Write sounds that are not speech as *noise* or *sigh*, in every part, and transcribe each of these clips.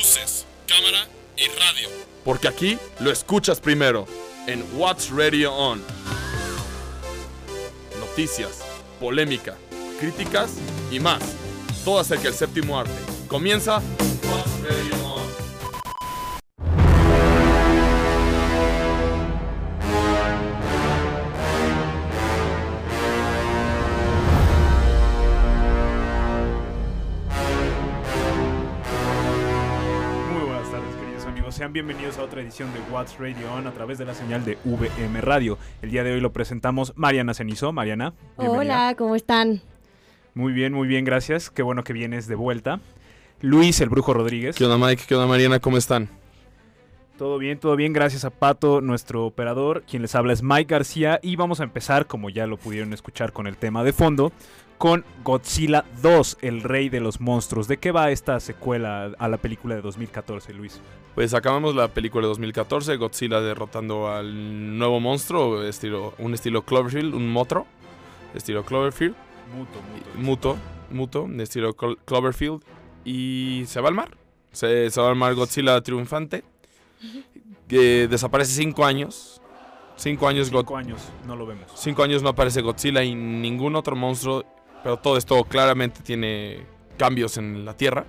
luces, cámara y radio. Porque aquí lo escuchas primero en What's Radio On. Noticias, polémica, críticas y más. Todo acerca del séptimo arte. Comienza What's Radio On. Sean bienvenidos a otra edición de What's Radio On a través de la señal de VM Radio. El día de hoy lo presentamos Mariana Cenizo. Mariana, bienvenida. Hola, ¿cómo están? Muy bien, muy bien, gracias. Qué bueno que vienes de vuelta. Luis, el Brujo Rodríguez. ¿Qué onda Mike? ¿Qué onda Mariana? ¿Cómo están? Todo bien, todo bien. Gracias a Pato, nuestro operador. Quien les habla es Mike García. Y vamos a empezar, como ya lo pudieron escuchar con el tema de fondo, con Godzilla 2, el rey de los monstruos. ¿De qué va esta secuela a la película de 2014, Luis? Pues acabamos la película de 2014, Godzilla derrotando al nuevo monstruo, estilo, un estilo Cloverfield, un motro, estilo Cloverfield, Muto, muto. muto, muto, estilo Clo- Cloverfield, y se va al mar. Se, se va al mar Godzilla triunfante, que desaparece cinco años. Cinco años, Cinco años, no lo vemos. cinco años no aparece Godzilla y ningún otro monstruo, pero todo esto claramente tiene cambios en la Tierra.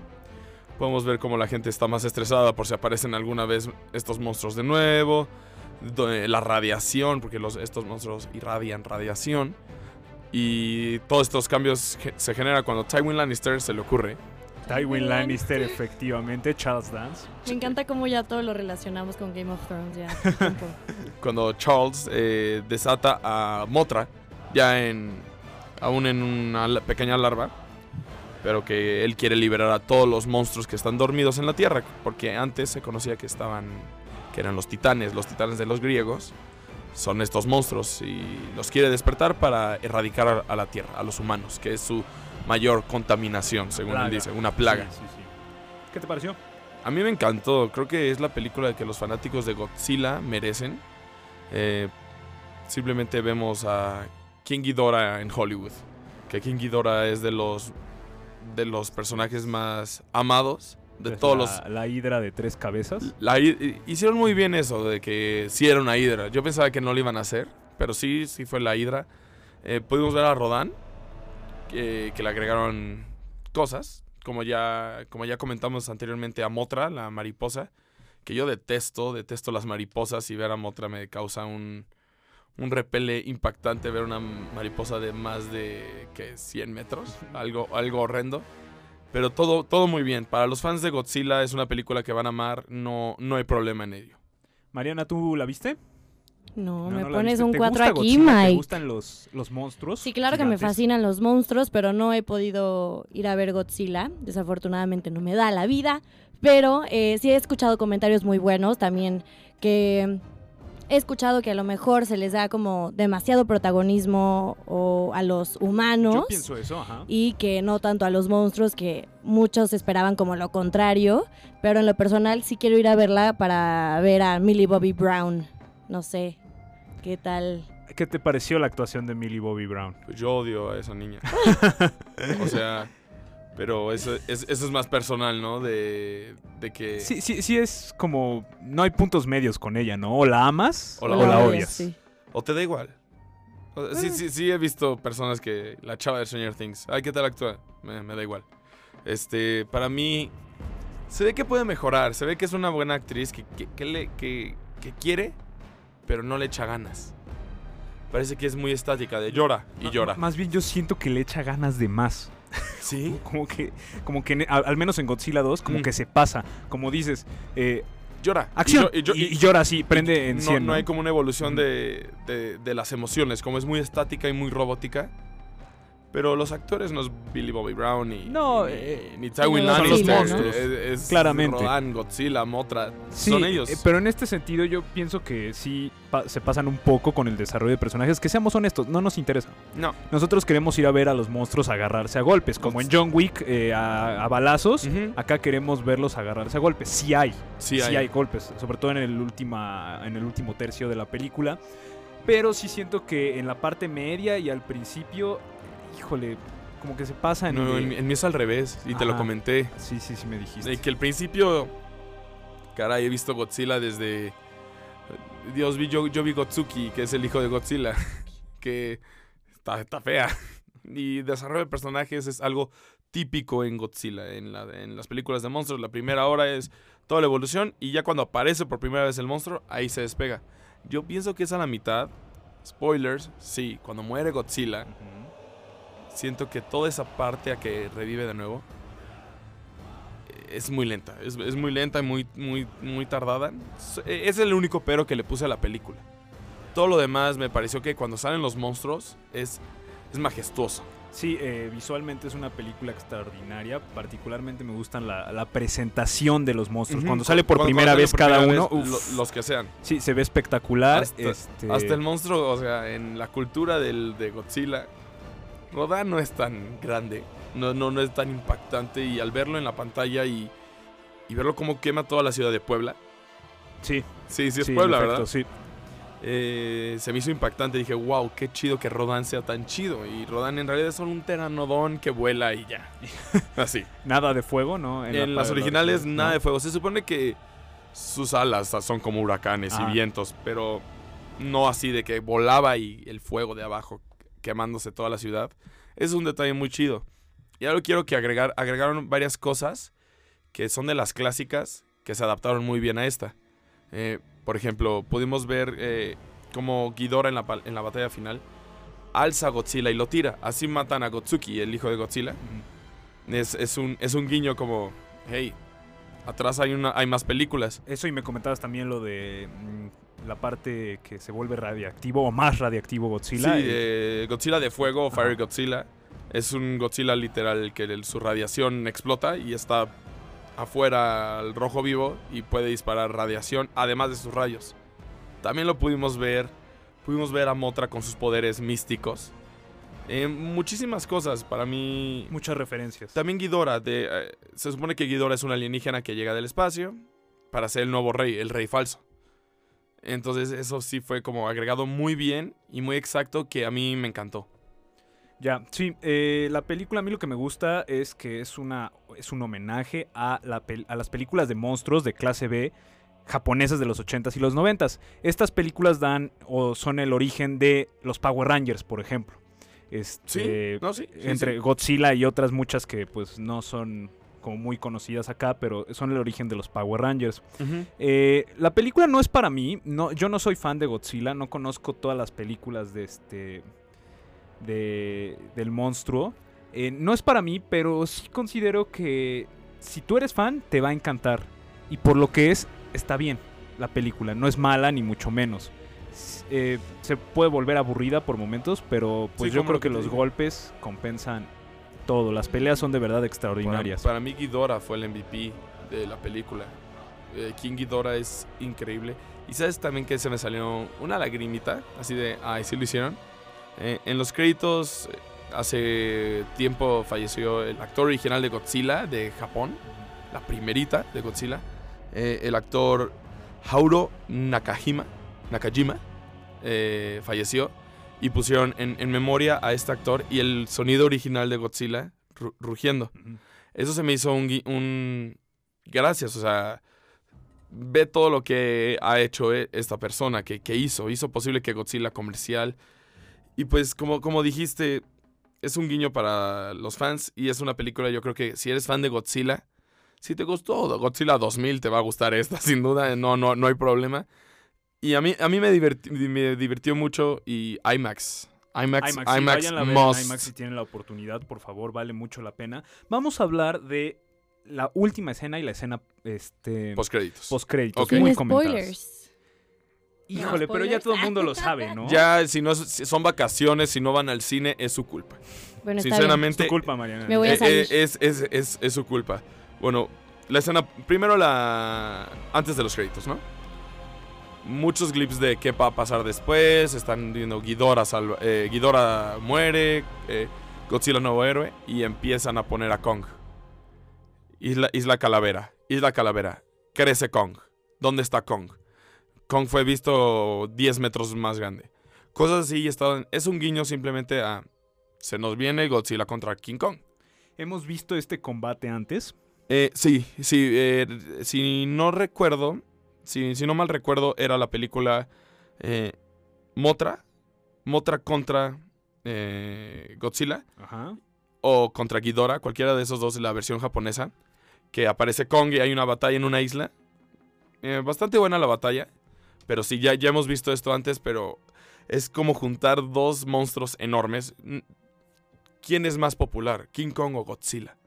Podemos ver cómo la gente está más estresada por si aparecen alguna vez estos monstruos de nuevo. do- La radiación, porque los, estos monstruos irradian radiación. Y todos estos cambios se generan cuando Tywin Lannister se le ocurre. Tywin Lannister, efectivamente. Charles Dance. Me encanta cómo ya todo lo relacionamos con Game of Thrones ya. hace *laughs* tiempo. Cuando Charles eh, desata a Motra, ya en. Aún en una pequeña larva. Pero que él quiere liberar a todos los monstruos que están dormidos en la tierra. Porque antes se conocía que estaban. que eran los titanes, los titanes de los griegos. Son estos monstruos y los quiere despertar para erradicar a, a la tierra, a los humanos, que es su mayor contaminación, según Plaga. él dice, una plaga. Sí, sí, sí. ¿Qué te pareció? A mí me encantó, creo que es la película que los fanáticos de Godzilla merecen. Eh, simplemente vemos a King Ghidorah en Hollywood, que King Ghidorah es de los de los personajes más amados de Es todos la, los La hidra de tres cabezas. la hi- hicieron muy bien eso de que sí era una hidra. Yo pensaba que no lo iban a hacer, pero sí, sí fue la hidra. Eh, pudimos ver a Rodan, que, que le agregaron cosas, como ya, como ya comentamos anteriormente a Motra, la mariposa, que yo detesto, detesto las mariposas y ver a Motra me causa un, un repele impactante ver una mariposa de más de que 100 metros, algo, algo horrendo. Pero todo, todo muy bien. Para los fans de Godzilla es una película que van a amar, no, no hay problema en ello. Mariana, ¿tú la viste? No, me no pones un ¿Te 4 gusta aquí, Godzilla? ¿Te Mike. gustan los, los monstruos? Sí, claro que me fascinan los monstruos, pero no he podido ir a ver Godzilla. Desafortunadamente no me da la vida. Pero eh, sí he escuchado comentarios muy buenos también que he escuchado que a lo mejor se les da como demasiado protagonismo o a los humanos. Yo pienso eso, ajá. y que no tanto a los monstruos que muchos esperaban como lo contrario, pero en lo personal sí quiero ir a verla para ver a Millie Bobby Brown. No sé, ¿qué tal? ¿Qué te pareció la actuación de Millie Bobby Brown? Pues yo odio a esa niña. *laughs* o sea, pero eso, es, eso es más personal, ¿no? De, de que... Sí, sí, sí es como... No hay puntos medios con ella, ¿no? O la amas O o la odias, odias. sí. O te da igual. O sea, sí, sí, sí he visto personas que... La chava de Stranger Things. Ay, ¿qué tal actúa? Me, me da igual. Este, para mí... Se ve que puede mejorar. Se ve que es una buena actriz que, que, que le, que, que quiere, pero no le echa ganas. Parece que es muy estática, de llora y llora. Más bien yo siento que le echa ganas de más. *laughs* ¿Sí? Como que, como que al, al menos en Godzilla 2, como Mm. que se pasa. Como dices, eh, Llora. acción. Y, yo- y yo- y, y llora así, prende en no, 100. no hay como una evolución de- de las emociones, como es muy estática y muy robótica. Pero los actores no es Billy Bobby Brown ni, No, ni, eh, ni Tywin son los monstruos, es, es claramente. Rodan, Godzilla, Mothra. Sí, son ellos. eh, pero en este sentido yo pienso que sí pa- se pasan un poco con el desarrollo de personajes. Que seamos honestos, no nos interesa. No. Nosotros queremos ir a ver a los monstruos agarrarse a golpes, como en John Wick, eh, a, a balazos. Acá queremos verlos agarrarse a golpes. Sí hay, Sí, sí hay. hay golpes, sobre todo en el, última, en el último tercio de la película. Pero sí siento que en la parte media y al principio, híjole, como que se pasa en... No, el- en, mí es al revés, y te lo comenté. Sí, sí, sí me dijiste. De que al principio, caray, he visto Godzilla desde... Dios, vi, yo, yo vi Gotsuki, que es el hijo de Godzilla, *laughs* que está, está fea. Y desarrollo de personajes es algo típico en Godzilla, en, la, en las películas de monstruos. La primera hora es toda la evolución y ya cuando aparece por primera vez el monstruo, ahí se despega. Yo pienso que es a la mitad. Spoilers, sí, cuando muere Godzilla. Siento que toda esa parte a que revive de nuevo eh, es muy lenta. Es, es muy lenta y muy, muy, muy tardada. Es- Es el único pero que le puse a la película. Todo lo demás me pareció que cuando salen los monstruos es, es majestuoso. Sí, eh, visualmente es una película extraordinaria. Particularmente me gustan la, la presentación de los monstruos. Ujú. Cuando sale por Cuando- primera cuando vez por cada primera uno, vez, uf, lo- los que sean. sí, se ve espectacular. Hasta- este, Hasta el monstruo, o sea, en la cultura del, de Godzilla, Rodan no es tan grande, no, no, no es tan impactante y al verlo en la pantalla y, y verlo como quema toda la ciudad de Puebla, Sí, sí, sí es sí, Puebla, efecto, ¿verdad? Sí. Eh, se me hizo impactante, dije, wow, qué chido que Rodan sea tan chido y Rodan en realidad es solo un teranodón que vuela y ya, *laughs* así. Nada de fuego, ¿no? En, la- las la originales original, nada ¿no? de fuego, se supone que sus alas son como huracanes y vientos, pero no así de que volaba y el fuego de abajo quemándose toda la ciudad. Es un detalle muy chido. Y ahora quiero que agregar, agregaron varias cosas que son de las clásicas que se adaptaron muy bien a esta. Eh, por ejemplo, pudimos ver eh, como Ghidorah en la, pal- en la batalla final alza a Godzilla y lo tira. Así matan a Gotsuki, el hijo de Godzilla. Es, es un, es un guiño como, hey, atrás hay, una, hay más películas. Eso y me comentabas también lo de mm, la parte que se vuelve radiactivo o más radiactivo Godzilla. sí, eh, Godzilla de fuego, Ajá. Fire Godzilla. Es un Godzilla literal que el- su radiación explota y está afuera al rojo vivo y puede disparar radiación, además de sus rayos. También lo pudimos ver, pudimos ver a Motra con sus poderes místicos. Eh, muchísimas cosas, para mí... muchas referencias. También Ghidorah, de, eh, se supone que Ghidorah es un alienígena que llega del espacio para ser el nuevo rey, el rey falso. Entonces eso sí fue como agregado muy bien y muy exacto que a mí me encantó. Ya, sí, eh, la película a mí lo que me gusta es que es, una, es un homenaje a, la a las películas de monstruos de clase B japonesas de los 80s y los 90s. Estas películas dan o son el origen de los Power Rangers, por ejemplo. Este, no, sí, sí, entre sí. Godzilla y otras muchas que pues no son como muy conocidas acá, pero son el origen de los Power Rangers. Eh, la película no es para mí. No, yo no soy fan de Godzilla. No conozco todas las películas de este. De, del monstruo. Eh, no es para mí, pero sí considero que si tú eres fan, te va a encantar. Y por lo que es, está bien la película. No es mala, ni mucho menos. Eh, se puede volver aburrida por momentos, pero pues Sí, yo creo que los digo. golpes compensan todo. Las peleas son de verdad Para, extraordinarias. para mí Ghidorah fue el MVP de la película. Eh, King Ghidorah es increíble. Y sabes también que se me salió una lagrimita, así de, ay, sí lo hicieron. Eh, en los créditos, eh, hace tiempo falleció el actor original de Godzilla de Japón, la primerita de Godzilla, eh, el actor Hauro Nakajima, Nakajima, falleció y pusieron en, en memoria a este actor y el sonido original de Godzilla ru- rugiendo. Eso se me hizo un, un... Gracias, o sea, ve todo lo que ha hecho e- esta persona, que, que hizo. Hizo posible que Godzilla comercial. Y pues, como, como dijiste, es un guiño para los fans y es una película, yo creo que si eres fan de Godzilla, si te gustó Godzilla 2000, te va a gustar esta, *laughs* sin duda, no, no, no hay problema. Y a mí, a mí me, diverti- me divirtió mucho y IMAX. IMAX, IMAX, sí, vayan a ver. IMAX si tienen la oportunidad, por favor, vale mucho la pena. Vamos a hablar de la última escena y la escena este Postcréditos. postcréditos, Ok. muy comentadas. spoilers. Híjole, pero ya todo el mundo lo sabe, ¿no? Ya, si no si son vacaciones, si no van al cine, es su culpa. Bueno, bien. es Sinceramente, tu culpa, Mariana. Me voy a eh, salir. eh, es, es- es- es su culpa. Bueno, la escena, primero la... Antes de los créditos, ¿no? Muchos clips de qué va a pasar después, están viendo Ghidorah, salva- eh, Ghidorah muere, eh, Godzilla nuevo héroe, y empiezan a poner a Kong. Isla, Isla Calavera, Isla Calavera, crece Kong. ¿Dónde está Kong? Kong fue visto 10 metros más grande. Cosas así y estaban- es un guiño simplemente a se nos viene Godzilla contra King Kong. ¿Hemos visto este combate antes? Eh, sí, sí, si no recuerdo, si, si no mal recuerdo, era la película eh, Motra, Motra contra eh, Godzilla Ajá. o contra Ghidorah, cualquiera de esos dos, la versión japonesa, que aparece Kong y hay una batalla en una isla. Eh, bastante buena la batalla, pero sí, ya, ya hemos visto esto antes, pero es como juntar dos monstruos enormes. ¿Quién es más popular, King Kong o Godzilla?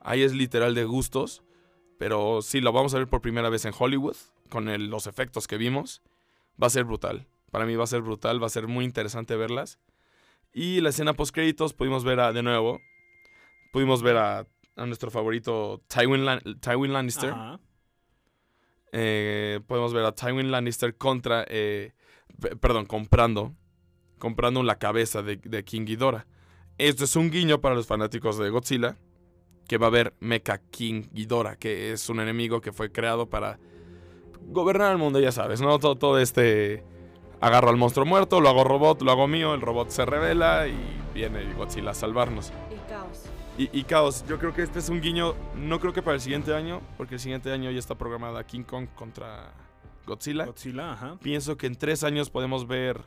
Ahí es literal de gustos, pero sí, lo vamos a ver por primera vez en Hollywood, con el- los efectos que vimos. Va a ser brutal. Para mí va a ser brutal, va a ser muy interesante verlas. Y la escena post créditos pudimos ver a, de nuevo, pudimos ver a, a nuestro favorito Tywin, Lan- Tywin Lannister. Eh, podemos ver a Tywin Lannister contra, eh, pe- perdón, comprando, comprando la cabeza de, de King Ghidorah. Esto es un guiño para los fanáticos de Godzilla, que va a haber Mecha King Ghidorah, que es un enemigo que fue creado para gobernar el mundo, ya sabes, ¿no? Todo, todo este... Agarro al monstruo muerto, lo hago robot, lo hago mío, el robot se revela y viene Godzilla a salvarnos. El caos. Y, y Caos, yo creo que este es un guiño, no creo que para el siguiente año, porque el siguiente año ya está programada King Kong contra Godzilla. Godzilla, ajá. Pienso que en tres años podemos ver,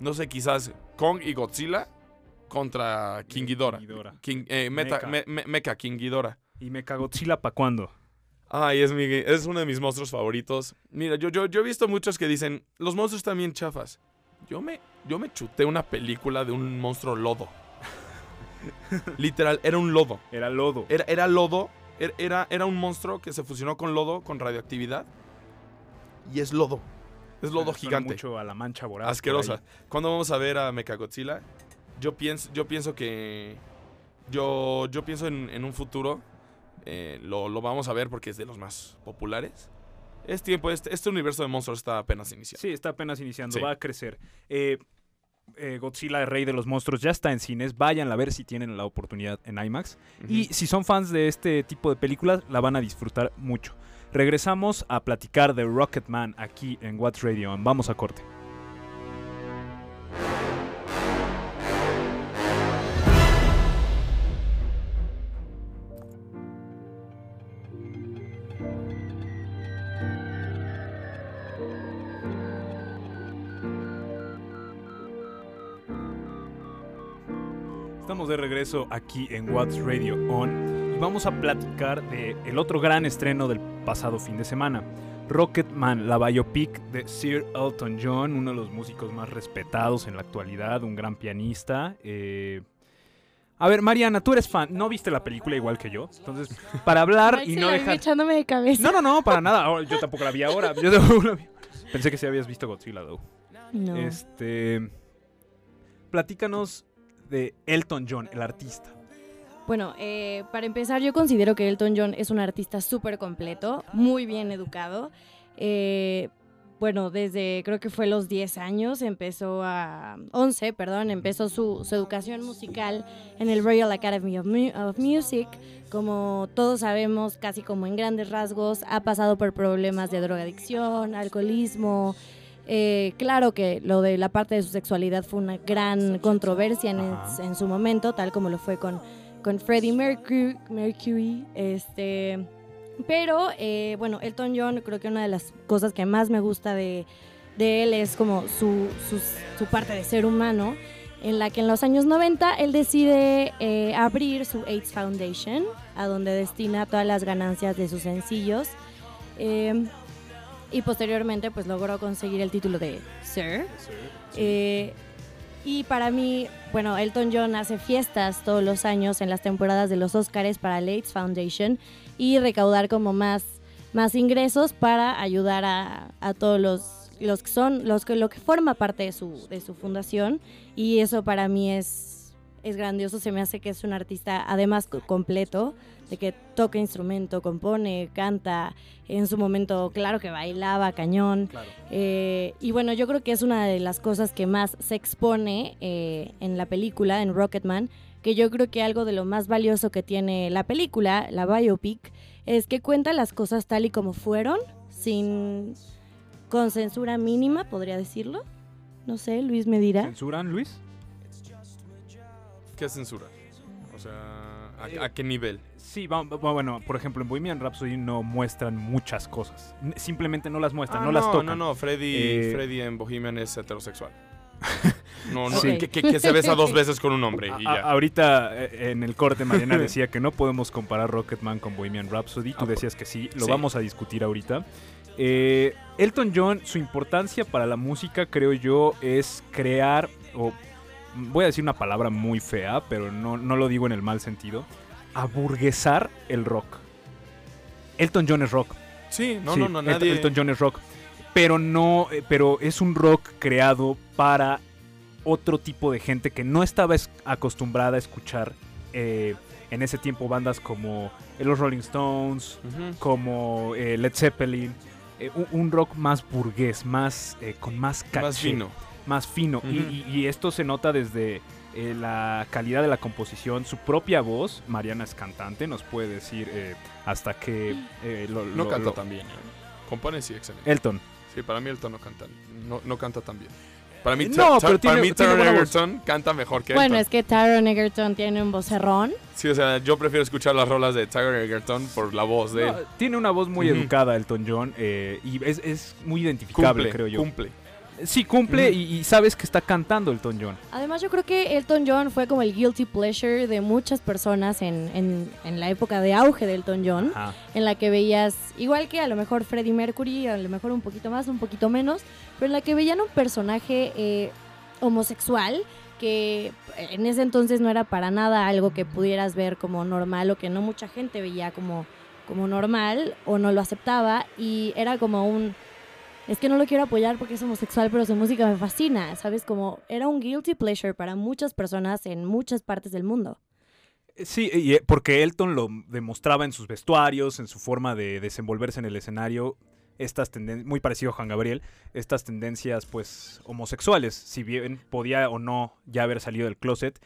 no sé, quizás Kong y Godzilla contra King Ghidorah. King, eh, Meta- Mecha. Me- Me- Mecha King Ghidorah. ¿Y Mecha Godzilla para cuándo? Ay, es, mi, es uno de mis monstruos favoritos. Mira, yo, yo, yo he visto muchos que dicen, los monstruos también chafas. Yo me, yo me chuté una película de un monstruo lodo. *laughs* Literal, era un lodo. Era lodo. Era, era lodo. er- Era, era un monstruo que se fusionó con lodo, con radioactividad. Y es lodo. Es lodo gigante. mucho a la mancha voraz. Asquerosa. ¿Cuándo vamos a ver a Mechagodzilla? Yo pienso, yo pienso que. Yo, yo pienso en, en un futuro. eh, lo, lo vamos a ver porque es de los más populares. Es tiempo, este, este universo de monstruos está apenas iniciando. Sí, está apenas iniciando, Sí. va a crecer. Eh, eh, Godzilla, el rey de los monstruos, ya está en cines. Vayan a ver si tienen la oportunidad en IMAX. Y si son fans de este tipo de películas, la van a disfrutar mucho. Regresamos a platicar de Rocketman aquí en What's Radio. Vamos a corte. Regreso aquí en What's Radio On y vamos a platicar de el otro gran estreno del pasado fin de semana. Rocketman, la biopic de Sir Elton John, uno de los músicos más respetados en la actualidad, un gran pianista. eh. A ver, Mariana, tú eres fan, no viste la película igual que yo, entonces para hablar y no dejar... echándome de cabeza. No, no, no, para nada. Yo tampoco la vi ahora. Yo tampoco la vi. Pensé que sí habías visto Godzilla, though. No. Este. Platícanos de Elton John, el artista. Bueno, eh, para empezar, yo considero que Elton John es un artista súper completo, muy bien educado. Eh, bueno, desde creo que fue los 10 años, empezó a... 11, perdón, empezó su, educación musical en el Royal Academy of Music. Como todos sabemos, casi como en grandes rasgos, ha pasado por problemas de drogadicción, alcoholismo. Eh, claro que lo de la parte de su sexualidad fue una gran controversia en, su momento, tal como lo fue con, con Freddie Mercury, Mercury este, pero eh, bueno, Elton John creo que una de las cosas que más me gusta de, de él es como su, parte de ser humano, en la que en los años 90 él decide eh, abrir su AIDS Foundation, a donde destina todas las ganancias de sus sencillos. Y posteriormente pues logró conseguir el título de Sir. Eh, y para mí, bueno, Elton John hace fiestas todos los años en las temporadas de los Oscars para la AIDS Foundation y recaudar como más, más ingresos para ayudar a, a todos los, los que son, los que, lo que forma parte de su, de su fundación. Y eso para mí es, es grandioso, se me hace que es un artista además co- completo, de que toca instrumento, compone, canta, en su momento claro que bailaba cañón. Claro. Eh, y bueno, yo creo que es una de las cosas que más se expone eh, en la película, en Rocketman, que yo creo que algo de lo más valioso que tiene la película, la biopic, es que cuenta las cosas tal y como fueron, sin con censura mínima, podría decirlo. No sé, Luis me dirá. ¿Censuran, Luis? ¿Qué es censura? O sea, ¿a, a qué nivel? Sí, va- va- bueno, por ejemplo, en Bohemian Rhapsody no muestran muchas cosas. Simplemente no las muestran, Ah, no, las tocan. No, no, Freddy, Eh, Freddy en Bohemian es heterosexual. *laughs* No, no, Sí. que, que- que se besa dos *laughs* veces con un hombre y a- ya. ahorita eh, en el corte Mariana *laughs* decía que no podemos comparar Rocketman con Bohemian Rhapsody. Tú Ah, decías que sí, lo sí. vamos a discutir ahorita. Eh, Elton John, su importancia para la música, creo yo, es crear, o voy a decir una palabra muy fea, pero no, no lo digo en el mal sentido, aburguesar el rock. Elton John es rock. Sí, no, Sí, no, no, Elton- nadie... Elton John es rock. Pero no, eh, pero es un rock creado para otro tipo de gente que no estaba es- acostumbrada a escuchar eh, en ese tiempo bandas como los Rolling Stones, como eh, Led Zeppelin. eh, un, un rock más burgués, más eh, con más caché, Más fino. Más fino. Y- Ujú. y, y esto se nota desde eh, la calidad de la composición, su propia voz. Mariana es cantante, nos puede decir eh, hasta que eh, lo, No lo- canta lo- tan bien. ¿eh? Compone sí, excelente. Elton. Sí, para mí Elton no canta, no, no canta tan bien. Para mí, no, pero para tiene- mí tiene Taron. Egerton canta mejor que Bueno, Elton. es que Taron Egerton tiene un vocerrón. Sí, o sea, yo prefiero escuchar las rolas de Taron Egerton por la voz de él. Tiene una voz muy educada Elton John eh, y es, es muy identificable, Cumple, creo yo. cumple. Sí, cumple y, y sabes que está cantando Elton John. Además, yo creo que Elton John fue como el guilty pleasure de muchas personas en, en- en la época de auge de Elton John, Ajá. en la que veías, igual que a lo mejor Freddie Mercury, a lo mejor un poquito más, un poquito menos, pero en la que veían un personaje eh, homosexual que en ese entonces no era para nada algo que pudieras ver como normal o que no mucha gente veía como, como normal o no lo aceptaba y era como un es que no lo quiero apoyar porque es homosexual, pero su música me fascina, ¿sabes? Como era un guilty pleasure para muchas personas en muchas partes del mundo. Sí, eh, porque Elton lo demostraba en sus vestuarios, en su forma de desenvolverse en el escenario, estas tendencias, muy parecido a Juan Gabriel, estas tendencias pues homosexuales, si bien podía o no ya haber salido del closet,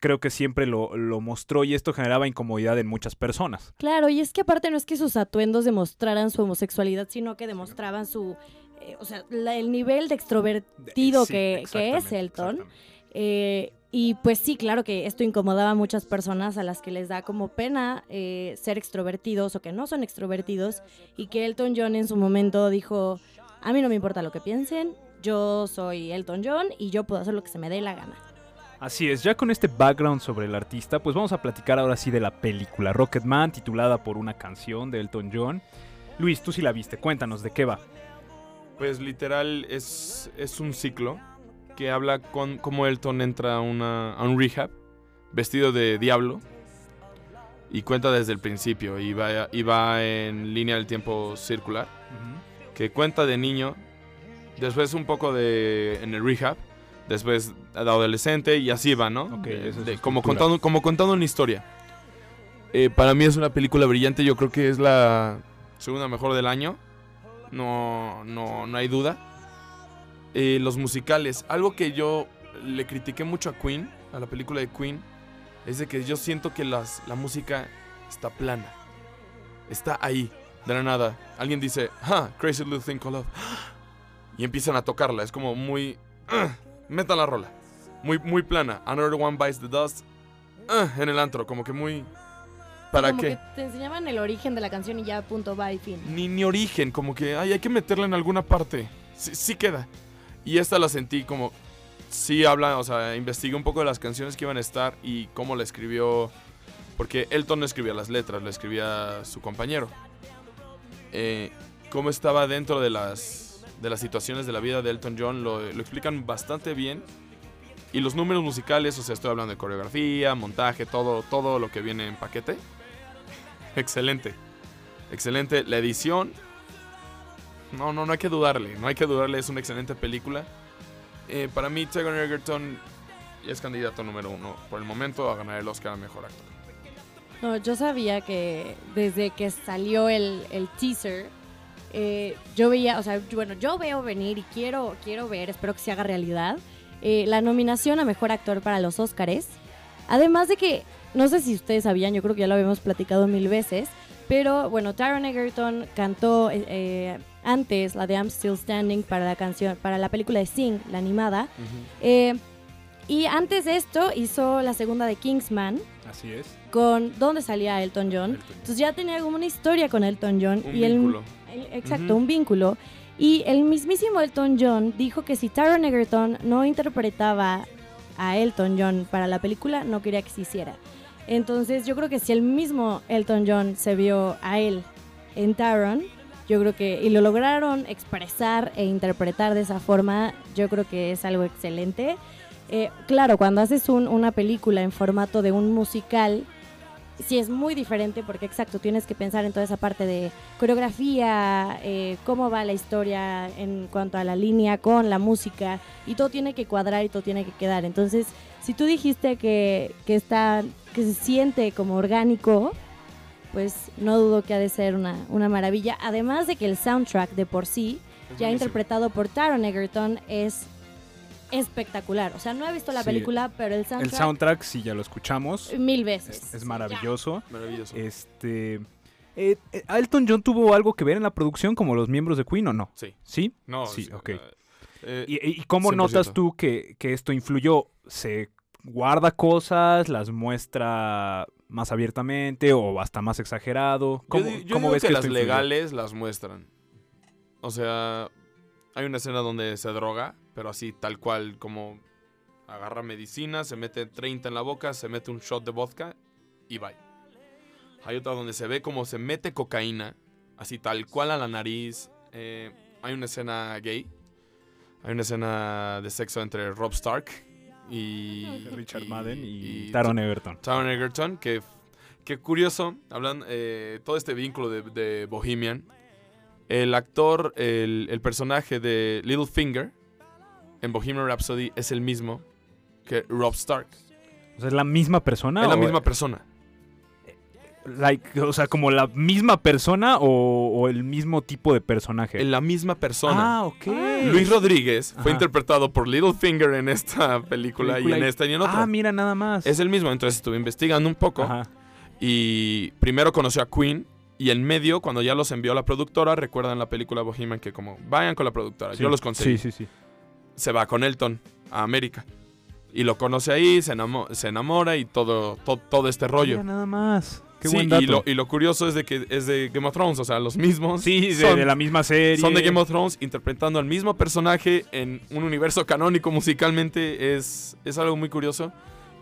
creo que siempre lo, lo mostró y esto generaba incomodidad en muchas personas. Claro, y es que aparte no es que sus atuendos demostraran su homosexualidad, sino que demostraban su, eh, o sea, la- el nivel de extrovertido Sí, que, que es Elton. Eh, y pues sí, claro que esto incomodaba a muchas personas a las que les da como pena eh, ser extrovertidos o que no son extrovertidos y que Elton John en su momento dijo, a mí no me importa lo que piensen, yo soy Elton John y yo puedo hacer lo que se me dé la gana. Así es, ya con este background sobre el artista, pues vamos a platicar ahora sí de la película Rocketman, titulada por una canción de Elton John. Luis, tú sí la viste, cuéntanos de qué va. Pues literal es, es un ciclo que habla con cómo Elton entra a, una, a un rehab vestido de diablo y cuenta desde el principio y va, y va en línea del tiempo circular, que cuenta de niño, después un poco de en el rehab, después de adolescente y así va, ¿no? De- es de- como, contando, como contando una historia. Eh, para mí es una película brillante, yo creo que es la segunda mejor del año, no, no, no hay duda. Eh, los musicales, algo que yo le critiqué mucho a Queen, a la película de Queen, es de que yo siento que las, la música está plana. Está ahí, de la nada. Alguien dice, ah, Crazy Little Thing Called Love. *gasps* Y empiezan a tocarla. Es como muy... "Ah, metan la rola. Muy, muy plana. Another One Bites the Dust. ah, en el antro, como que muy... ¿Para como qué? que te enseñaban el origen de la canción y ya punto va y fin. Ni, ni origen, como que ay, hay que meterla en alguna parte. Sí, sí queda. Y esta la sentí como. Sí habla, o sea, investigué un poco de las canciones que iban a estar y cómo la escribió. Porque Elton no escribía las letras, la escribía su compañero. Eh, cómo estaba dentro de las, de las situaciones de la vida de Elton John, lo, lo explican bastante bien. Y los números musicales, o sea, estoy hablando de coreografía, montaje, todo, todo lo que viene en paquete. Excelente. Excelente. La edición. No, no, no hay que dudarle. No hay que dudarle. Es una excelente película. Eh, para mí, Taron Egerton es candidato número uno por el momento a ganar el Oscar a mejor actor. No, yo sabía que desde que salió el, el teaser, eh, yo veía, o sea, bueno, yo veo venir y quiero, quiero ver, espero que se haga realidad, eh, la nominación a Mejor Actor para los Óscares. Además de que, no sé si ustedes sabían, yo creo que ya lo habíamos platicado mil veces, pero bueno, Taron Egerton cantó eh, eh, antes la de I'm Still Standing para la canción, para la película de Sing, la animada. Eh, Y antes de esto hizo la segunda de Kingsman, Así es. con donde salía Elton John. Elton John. Entonces ya tenía como una historia con Elton John. Un y él- vínculo. el- exacto, un vínculo. Y el mismísimo Elton John dijo que si Taron Egerton no interpretaba a Elton John para la película, no quería que se hiciera. Entonces yo creo que si el mismo Elton John se vio a él en Taron, yo creo que, y lo lograron expresar e interpretar de esa forma, yo creo que es algo excelente. Eh, claro, cuando haces un- una película en formato de un musical, sí es muy diferente porque exacto, tienes que pensar en toda esa parte de coreografía, eh, cómo va la historia en cuanto a la línea con la música y todo tiene que cuadrar y todo tiene que quedar. Entonces, si tú dijiste que, que está, que se siente como orgánico, pues no dudo que ha de ser una, una maravilla. Además de que el soundtrack de por sí, Es ya buenísimo. interpretado por Taron Egerton, es espectacular. O sea, no he visto la Sí. película, pero el El soundtrack, soundtrack, sí, ya lo escuchamos. mil veces. Es, es maravilloso. Maravilloso. Este. eh, eh, ¿Elton John tuvo algo que ver en la producción como los miembros de Queen o no? Sí. ¿Sí? No, Sí, ok. eh, ¿Y, y cómo 100%. notas tú que, que esto influyó? ¿Se guarda cosas, las muestra más abiertamente o hasta más exagerado? ¿Cómo, di- yo cómo digo ves que, que, las influyó? legales las muestran. O sea, hay una escena donde se droga, pero así tal cual como agarra medicina, se mete 30 en la boca, se mete un shot de vodka y bye. Hay otra donde se ve como se mete cocaína, así tal cual a la nariz. Eh, hay una escena gay. Hay una escena de sexo entre Rob Stark y *laughs* Richard Madden y, y Taron Egerton. Taron Egerton, que, que curioso, hablan eh, todo este vínculo de, de Bohemian. El actor, el, el personaje de Littlefinger en Bohemian Rhapsody es el mismo que Rob Stark. O sea, ¿Es la misma persona? es la o- misma persona. like, o sea, como la misma persona o, o el mismo tipo de personaje. Es la misma persona. Ah, ok. Luis Rodríguez fue interpretado por Littlefinger en esta película, y en esta y en otra. Ah, mira, nada más. es el mismo, entonces estuve investigando un poco. Ajá. Y primero conoció a Queen. Y en medio, cuando ya los envió la productora, recuerdan la película Bohemian que como, vayan con la productora, Sí. yo los conseguí. Sí, sí, sí. Se va con Elton a América. Y lo conoce ahí, se, enamo- se enamora y todo, to- todo este rollo. Mira, nada más. Qué sí, buen dato. y lo, y lo curioso es de que es de Game of Thrones, o sea, los mismos. Sí, de, son, de la misma serie. son de Game of Thrones interpretando al mismo personaje en un universo canónico musicalmente. Es, es algo muy curioso.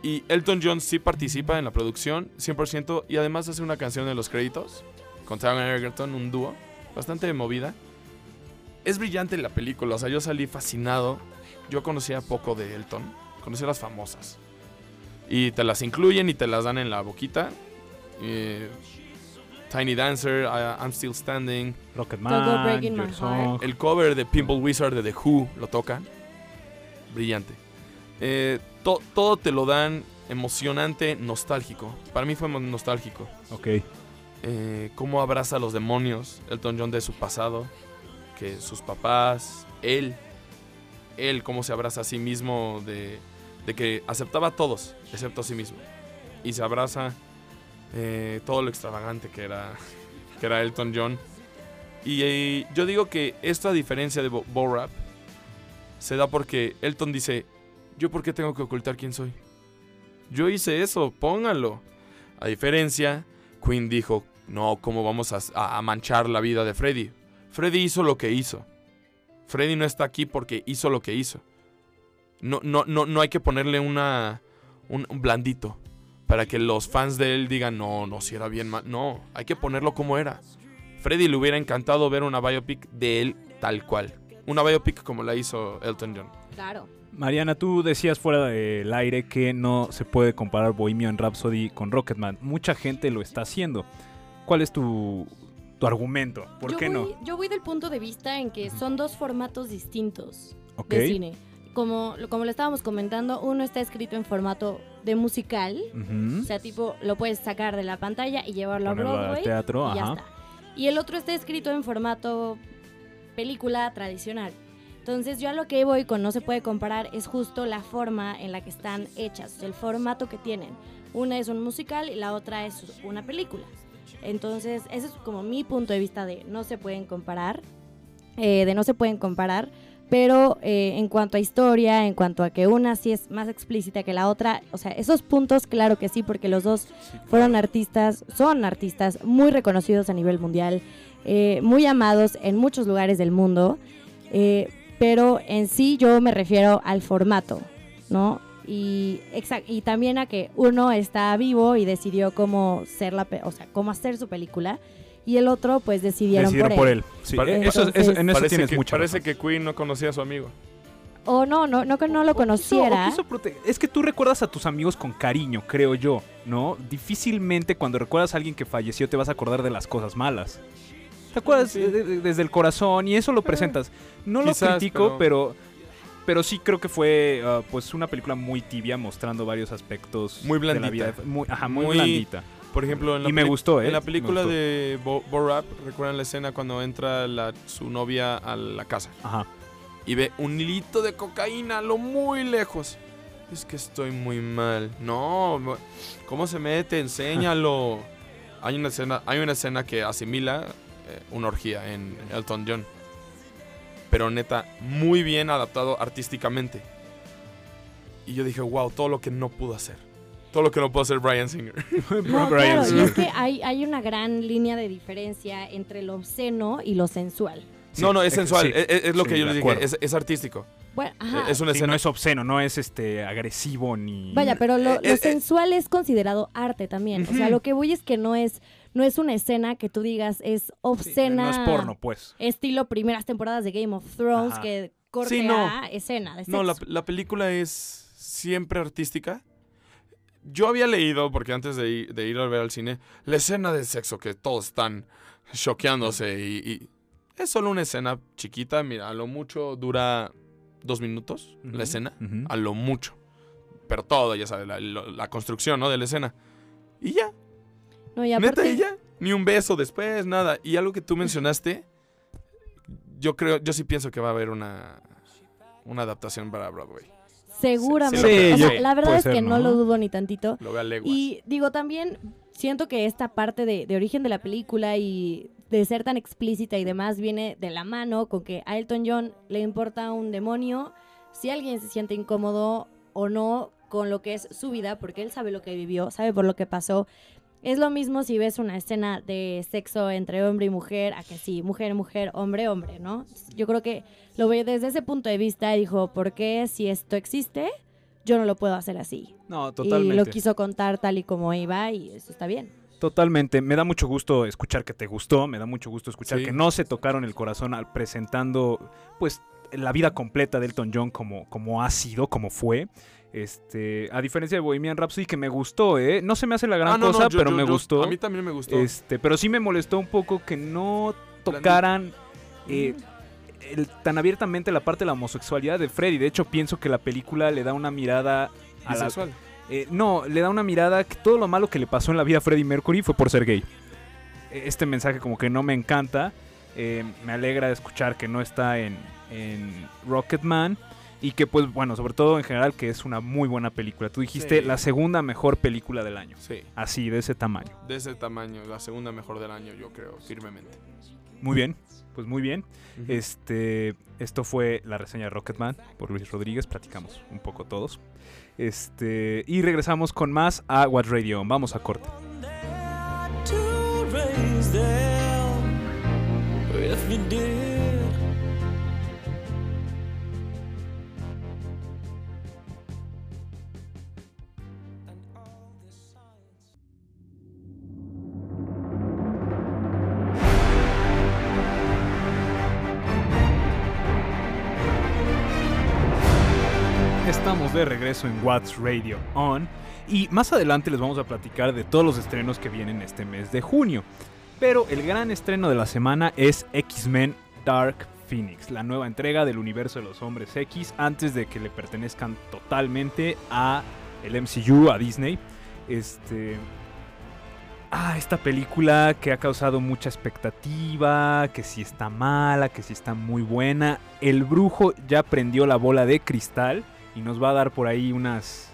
Y Elton John sí participa en la producción, 100%, y además hace una canción en los créditos con Taron Egerton, un dúo, bastante movida. Es brillante la película, o sea, yo salí fascinado. Yo conocía poco de Elton, conocía las famosas. Y te las incluyen y te las dan en la boquita. Eh, Tiny Dancer, I- I'm Still Standing. Go Rocketman. El cover de Pimple Wizard de The Who lo tocan. Brillante. Eh, to- todo te lo dan emocionante, nostálgico. Para mí fue nostálgico. Ok. Eh, cómo abraza a los demonios, Elton John de su pasado, que sus papás, él, él cómo se abraza a sí mismo, de, que aceptaba a todos, excepto a sí mismo. Y se abraza eh, todo lo extravagante que era, que era Elton John. Y eh, yo digo que esta diferencia de Bo, Rap se da porque Elton dice, ¿yo por qué tengo que ocultar quién soy? Yo hice eso, pónganlo. A diferencia, Queen dijo, no, ¿cómo vamos a, a- a manchar la vida de Freddy? Freddy hizo lo que hizo. Freddy no está aquí porque hizo lo que hizo. No, no, no, no hay que ponerle una, un, un blandito para que los fans de él digan, no, no, si era bien mal. No, hay que ponerlo como era. Freddy le hubiera encantado ver una biopic de él tal cual. Una biopic como la hizo Elton John. Claro. Mariana, tú decías fuera del aire que no se puede comparar Bohemian Rhapsody con Rocketman. Mucha gente lo está haciendo. ¿Cuál es tu, tu argumento? ¿Por yo qué voy, no? Yo voy del punto de vista en que son dos formatos distintos de cine. Como, como lo estábamos comentando, uno está escrito en formato de musical. O sea, tipo, lo puedes sacar de la pantalla y llevarlo a Ponerlo al Broadway. teatro, y ya ajá. está. Y el otro está escrito en formato película tradicional. Entonces yo a lo que voy con no se puede comparar es justo la forma en la que están hechas, el formato que tienen. Una es un musical y la otra es una película. Entonces ese es como mi punto de vista de no se pueden comparar, eh, de no se pueden comparar, pero eh, en cuanto a historia, en cuanto a que una sí es más explícita que la otra, o sea, esos puntos, claro que sí, porque los dos fueron artistas, son artistas muy reconocidos a nivel mundial, eh, muy amados en muchos lugares del mundo, pero en sí yo me refiero al formato, ¿no? Y, exact- y también a que uno está vivo y decidió cómo ser la, o sea, cómo hacer su película, y el otro pues decidieron, Decidieron por él. Sí, Pare- eso, eso- en eso parece tienes que, mucha parece razón. que Queen no conocía a su amigo. O no, no, no que no lo O quiso- o conociera. quiso es que tú recuerdas a tus amigos con cariño, creo yo, ¿no? Difícilmente cuando recuerdas a alguien que falleció te vas a acordar de las cosas malas. ¿Te acuerdas Sí. desde el corazón y eso lo presentas? No Quizás, lo critico, pero- pero... pero sí creo que fue ah, pues una película muy tibia mostrando varios aspectos Muy de la blandita. vida. Muy, ajá, muy, Muy- blandita. Por ejemplo, en la Y me gustó, ¿eh? En la película de Bo, Bo Rap, ¿recuerdan la escena cuando entra la- su novia a la casa? Ajá. y ve un hilito de cocaína a lo muy lejos. Es que estoy muy mal. No, mo- ¿cómo se mete? Enséñalo. *laughs* hay una escena, hay una escena que asimila eh, una orgía en Elton John. Pero neta, muy bien adaptado artísticamente. Y yo dije, wow, todo lo que no pudo hacer. Todo lo que no pudo hacer Brian Singer. *laughs* No, Brian claro, y Singer. es que hay, hay una gran línea de diferencia entre lo obsceno y lo sensual. Sí, no, no, es sensual. sí. Es, es- lo Sí, que yo les dije. Es, es artístico. Bueno, ajá. Es una Sí, escena. no es obsceno, no es este agresivo ni... Vaya, pero lo, Eh, lo eh, sensual es considerado arte también. O sea, lo que voy es que no es, no es una escena que tú digas es Sí, obscena. no es porno, pues. Estilo primeras temporadas de Game of Thrones Ajá. que corte Sí, no. a escena de sexo. No, la, la película es siempre artística. Yo había leído, porque antes de ir, de ir a ver al cine, la escena de sexo que todos están choqueándose y, y es solo una escena chiquita. Mira, a lo mucho dura dos minutos la escena, a lo mucho. Pero todo, ya sabes, la, la construcción, ¿no? De la escena. Y ya, No, y neta, aparte, ya. Ni un beso después, nada. Y algo que tú mencionaste, yo creo, yo sí pienso que va a haber una, una adaptación para Broadway. seguramente. Sí, o sea, la verdad es que ser, no ¿no? lo dudo ni tantito. Lo veo a leguas. Y digo, también siento que esta parte de, de origen de la película y de ser tan explícita y demás viene de la mano con que a Elton John le importa un demonio si alguien se siente incómodo o no con lo que es su vida, porque él sabe lo que vivió, sabe por lo que pasó. Es lo mismo si ves una escena de sexo entre hombre y mujer, a que sí, mujer, mujer, hombre, hombre, ¿no? Yo creo que lo ve desde ese punto de vista y dijo, ¿por qué si esto existe, yo no lo puedo hacer así? No, totalmente. Y lo quiso contar tal y como iba y eso está bien. Totalmente. Me da mucho gusto escuchar que te gustó, me da mucho gusto escuchar Sí. que no se tocaron el corazón al presentando pues la vida completa de Elton John como, como ha sido, como fue. Este, a diferencia de Bohemian Rhapsody que me gustó, ¿eh? No se me hace la gran Ah, no, no, cosa, yo- pero yo- me yo- gustó. A mí también me gustó. Este, pero sí me molestó un poco que no tocaran eh, el- tan abiertamente la parte de la homosexualidad de Freddy. De hecho, pienso que la película le da una mirada a la, eh, no, le da una mirada que todo lo malo que le pasó en la vida a Freddie Mercury fue por ser gay. Eh, Este mensaje como que no me encanta. Eh, me alegra escuchar que no está en, en Rocketman. Y que pues bueno, sobre todo en general que es una muy buena película. Tú dijiste Sí. la segunda mejor película del año. Sí, Así, de ese tamaño. de ese tamaño, la segunda mejor del año, yo creo, firmemente. Muy bien, pues muy bien. Este, esto fue la reseña de Rocketman por Luis Rodríguez. Platicamos un poco todos. Este, y regresamos con más a What Radio. Vamos a corte. Estamos de regreso en What's Radio On y más adelante les vamos a platicar de todos los estrenos que vienen este mes de junio. Pero el gran estreno de la semana es X-Men Dark Phoenix, la nueva entrega del universo de los hombres X antes de que le pertenezcan totalmente a el MCU, a Disney. Este Ah, esta película que ha causado mucha expectativa, que si está mala, que si está muy buena. El brujo ya prendió la bola de cristal y nos va a dar por ahí unas,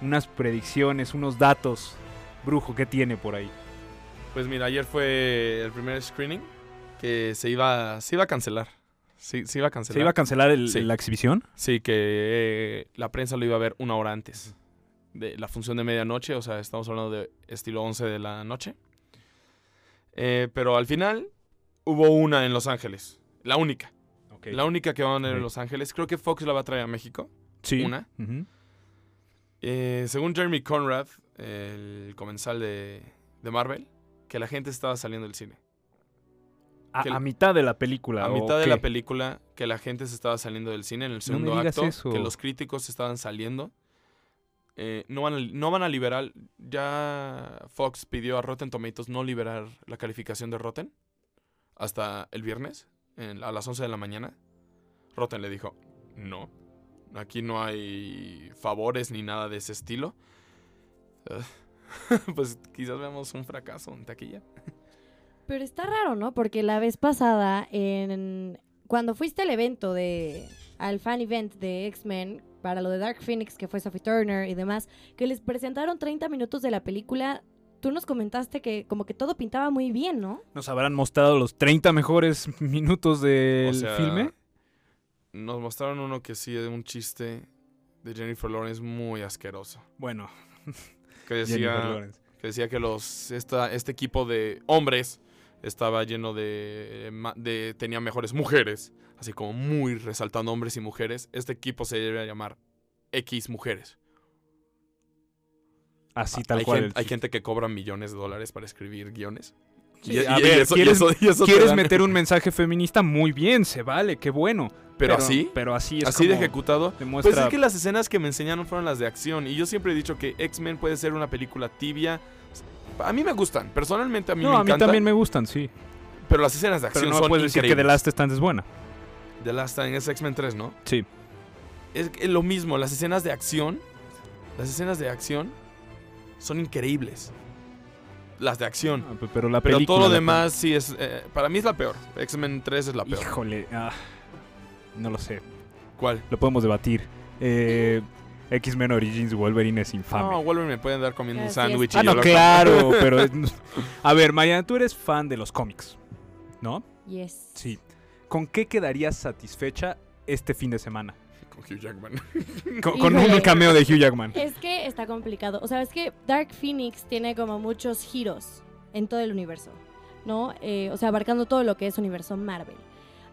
unas predicciones, unos datos. Brujo, ¿qué tiene por ahí? Pues mira, ayer fue el primer screening que se iba, se iba a cancelar. Sí, sí iba a cancelar. ¿Se iba a cancelar el- Sí. la exhibición? Sí, que eh, la prensa lo iba a ver una hora antes de la función de medianoche, o sea, estamos hablando de estilo 11 de la noche. Eh, pero al final hubo una en Los Ángeles, la única, la única que va a venir Ok. en Los Ángeles. Creo que Fox la va a traer a México, Sí. una. Eh, según Jeremy Conrad, el comensal de, de Marvel, que la gente estaba saliendo del cine. A, mitad de la película. A ¿o mitad de qué? la película, que la gente se estaba saliendo del cine en el segundo acto, eso. que los críticos estaban saliendo. Eh, no, van a, no van a liberar, ya Fox pidió a Rotten Tomatoes no liberar la calificación de Rotten hasta el viernes, en- a las 11 de la mañana. Rotten le dijo, no, aquí no hay favores ni nada de ese estilo. *laughs* Pues quizás veamos un fracaso en taquilla. Pero está raro, ¿no? Porque la vez pasada, en cuando fuiste al evento de al fan event de X-Men para lo de Dark Phoenix, que fue Sophie Turner y demás, que les presentaron 30 minutos de la película, tú nos comentaste que como que todo pintaba muy bien, ¿no? ¿Nos habrán mostrado los 30 mejores minutos del O sea, filme? Nos mostraron uno que sí es un chiste de Jennifer Lawrence muy asqueroso. Bueno, *laughs* Que decía, que, decía que los esta, este equipo de hombres estaba lleno de, tenía mejores mujeres, así como muy resaltando hombres y mujeres. Este equipo se debe llamar X mujeres. Así tal hay, cual. hay gente que cobra millones de dólares para escribir guiones. Sí, a ver, eso- ¿quieres- eso- eso ¿Quieres meter un *laughs* mensaje feminista? Muy bien, se vale, qué bueno. Pero, así, Pero así es así de ejecutado. demuestra... Pues es que las escenas que me enseñaron fueron las de acción. Y yo siempre he dicho que X-Men puede ser una película tibia. A mí me gustan. Personalmente a mí no, me a mí encantan. también me gustan, sí. Pero las escenas de Pero acción no son puedes decir que. The Last Stand es buena. The Last Stand es X-Men 3, ¿no? Sí. Es lo mismo. Las escenas de acción. Las escenas de acción son increíbles. Las de acción. Ah, pe- Pero la Pero película... todo lo demás sí es... eh, para mí es la peor. X-Men 3 es la peor. Híjole, ah, no lo sé. ¿Cuál? Lo podemos debatir. Eh, X-Men Origins Wolverine es infame. No, Wolverine me pueden dar comiendo un Así es. sándwich. y ah, yo no, lo claro, pero... es- *laughs* *laughs* A ver, Maya, tú eres fan de los cómics, ¿no? Yes. Sí. ¿Con qué quedarías satisfecha este fin de semana? como Hugh Jackman. *laughs* Con, con Híjole. un cameo de Hugh Jackman. Es que está complicado. O sea, es que Dark Phoenix tiene como muchos giros en todo el universo, ¿no? Eh, o sea, abarcando todo lo que es universo Marvel.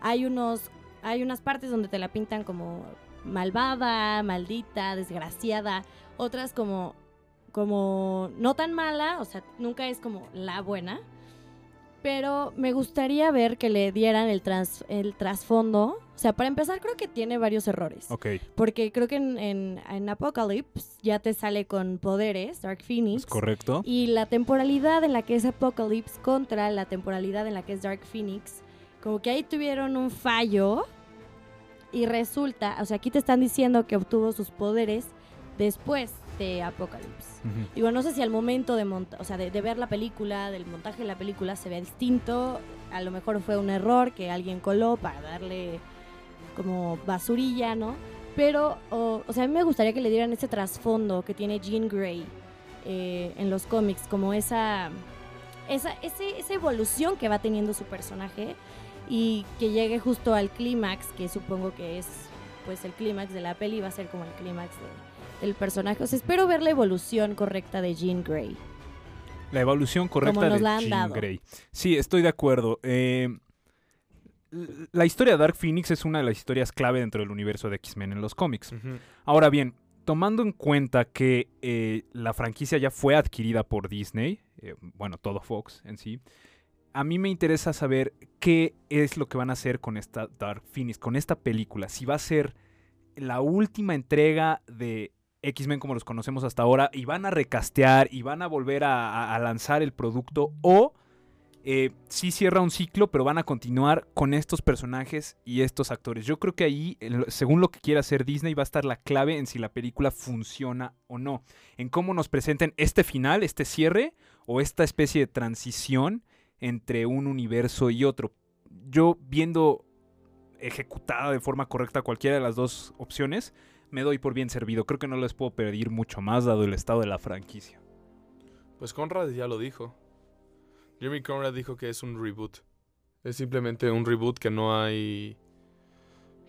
Hay unos, hay unas partes donde te la pintan como malvada, maldita, desgraciada. Otras como, como no tan mala, o sea, nunca es como la buena. Pero me gustaría ver que le dieran el, trans- el trasfondo. O sea, para empezar, creo que tiene varios errores. Ok, Porque creo que en, en, en Apocalypse ya te sale con poderes, Dark Phoenix. es correcto. Y la temporalidad en la que es Apocalypse contra la temporalidad en la que es Dark Phoenix, como que ahí tuvieron un fallo. Y resulta, o sea, aquí te están diciendo que obtuvo sus poderes después de Apocalypse. Ujú. Digo, no sé si al momento de monta o sea, de, de ver la película, del montaje de la película se vea distinto. A lo mejor fue un error que alguien coló para darle como basurilla, ¿no? Pero, o, o sea, a mí me gustaría que le dieran ese trasfondo que tiene Jean Grey eh, en los cómics, como esa, esa, ese- esa evolución que va teniendo su personaje y que llegue justo al clímax, que supongo que es pues el clímax de la peli, va a ser como el clímax de- del personaje. O sea, espero ver la evolución correcta de Jean Grey. La evolución correcta nos de la han Jean dado. Grey. Sí, estoy de acuerdo. Eh, la historia de Dark Phoenix es una de las historias clave dentro del universo de X-Men en los cómics. Ahora bien, tomando en cuenta que eh, la franquicia ya fue adquirida por Disney, eh, bueno, todo Fox en sí, a mí me interesa saber qué es lo que van a hacer con esta Dark Phoenix, con esta película. Si va a ser la última entrega de X-Men como los conocemos hasta ahora y van a recastear y van a volver a, lanzar el producto o eh, sí cierra un ciclo, pero van a continuar con estos personajes y estos actores. Yo creo que ahí, según lo que quiera hacer Disney, va a estar la clave en si la película funciona o no. En cómo nos presenten este final, este cierre o esta especie de transición entre un universo y otro. Yo viendo ejecutada de forma correcta cualquiera de las dos opciones, me doy por bien servido. Creo que no les puedo pedir mucho más dado el estado de la franquicia. Pues Conrad ya lo dijo. Jeremy Conrad dijo que es un reboot. Es simplemente un reboot que no hay.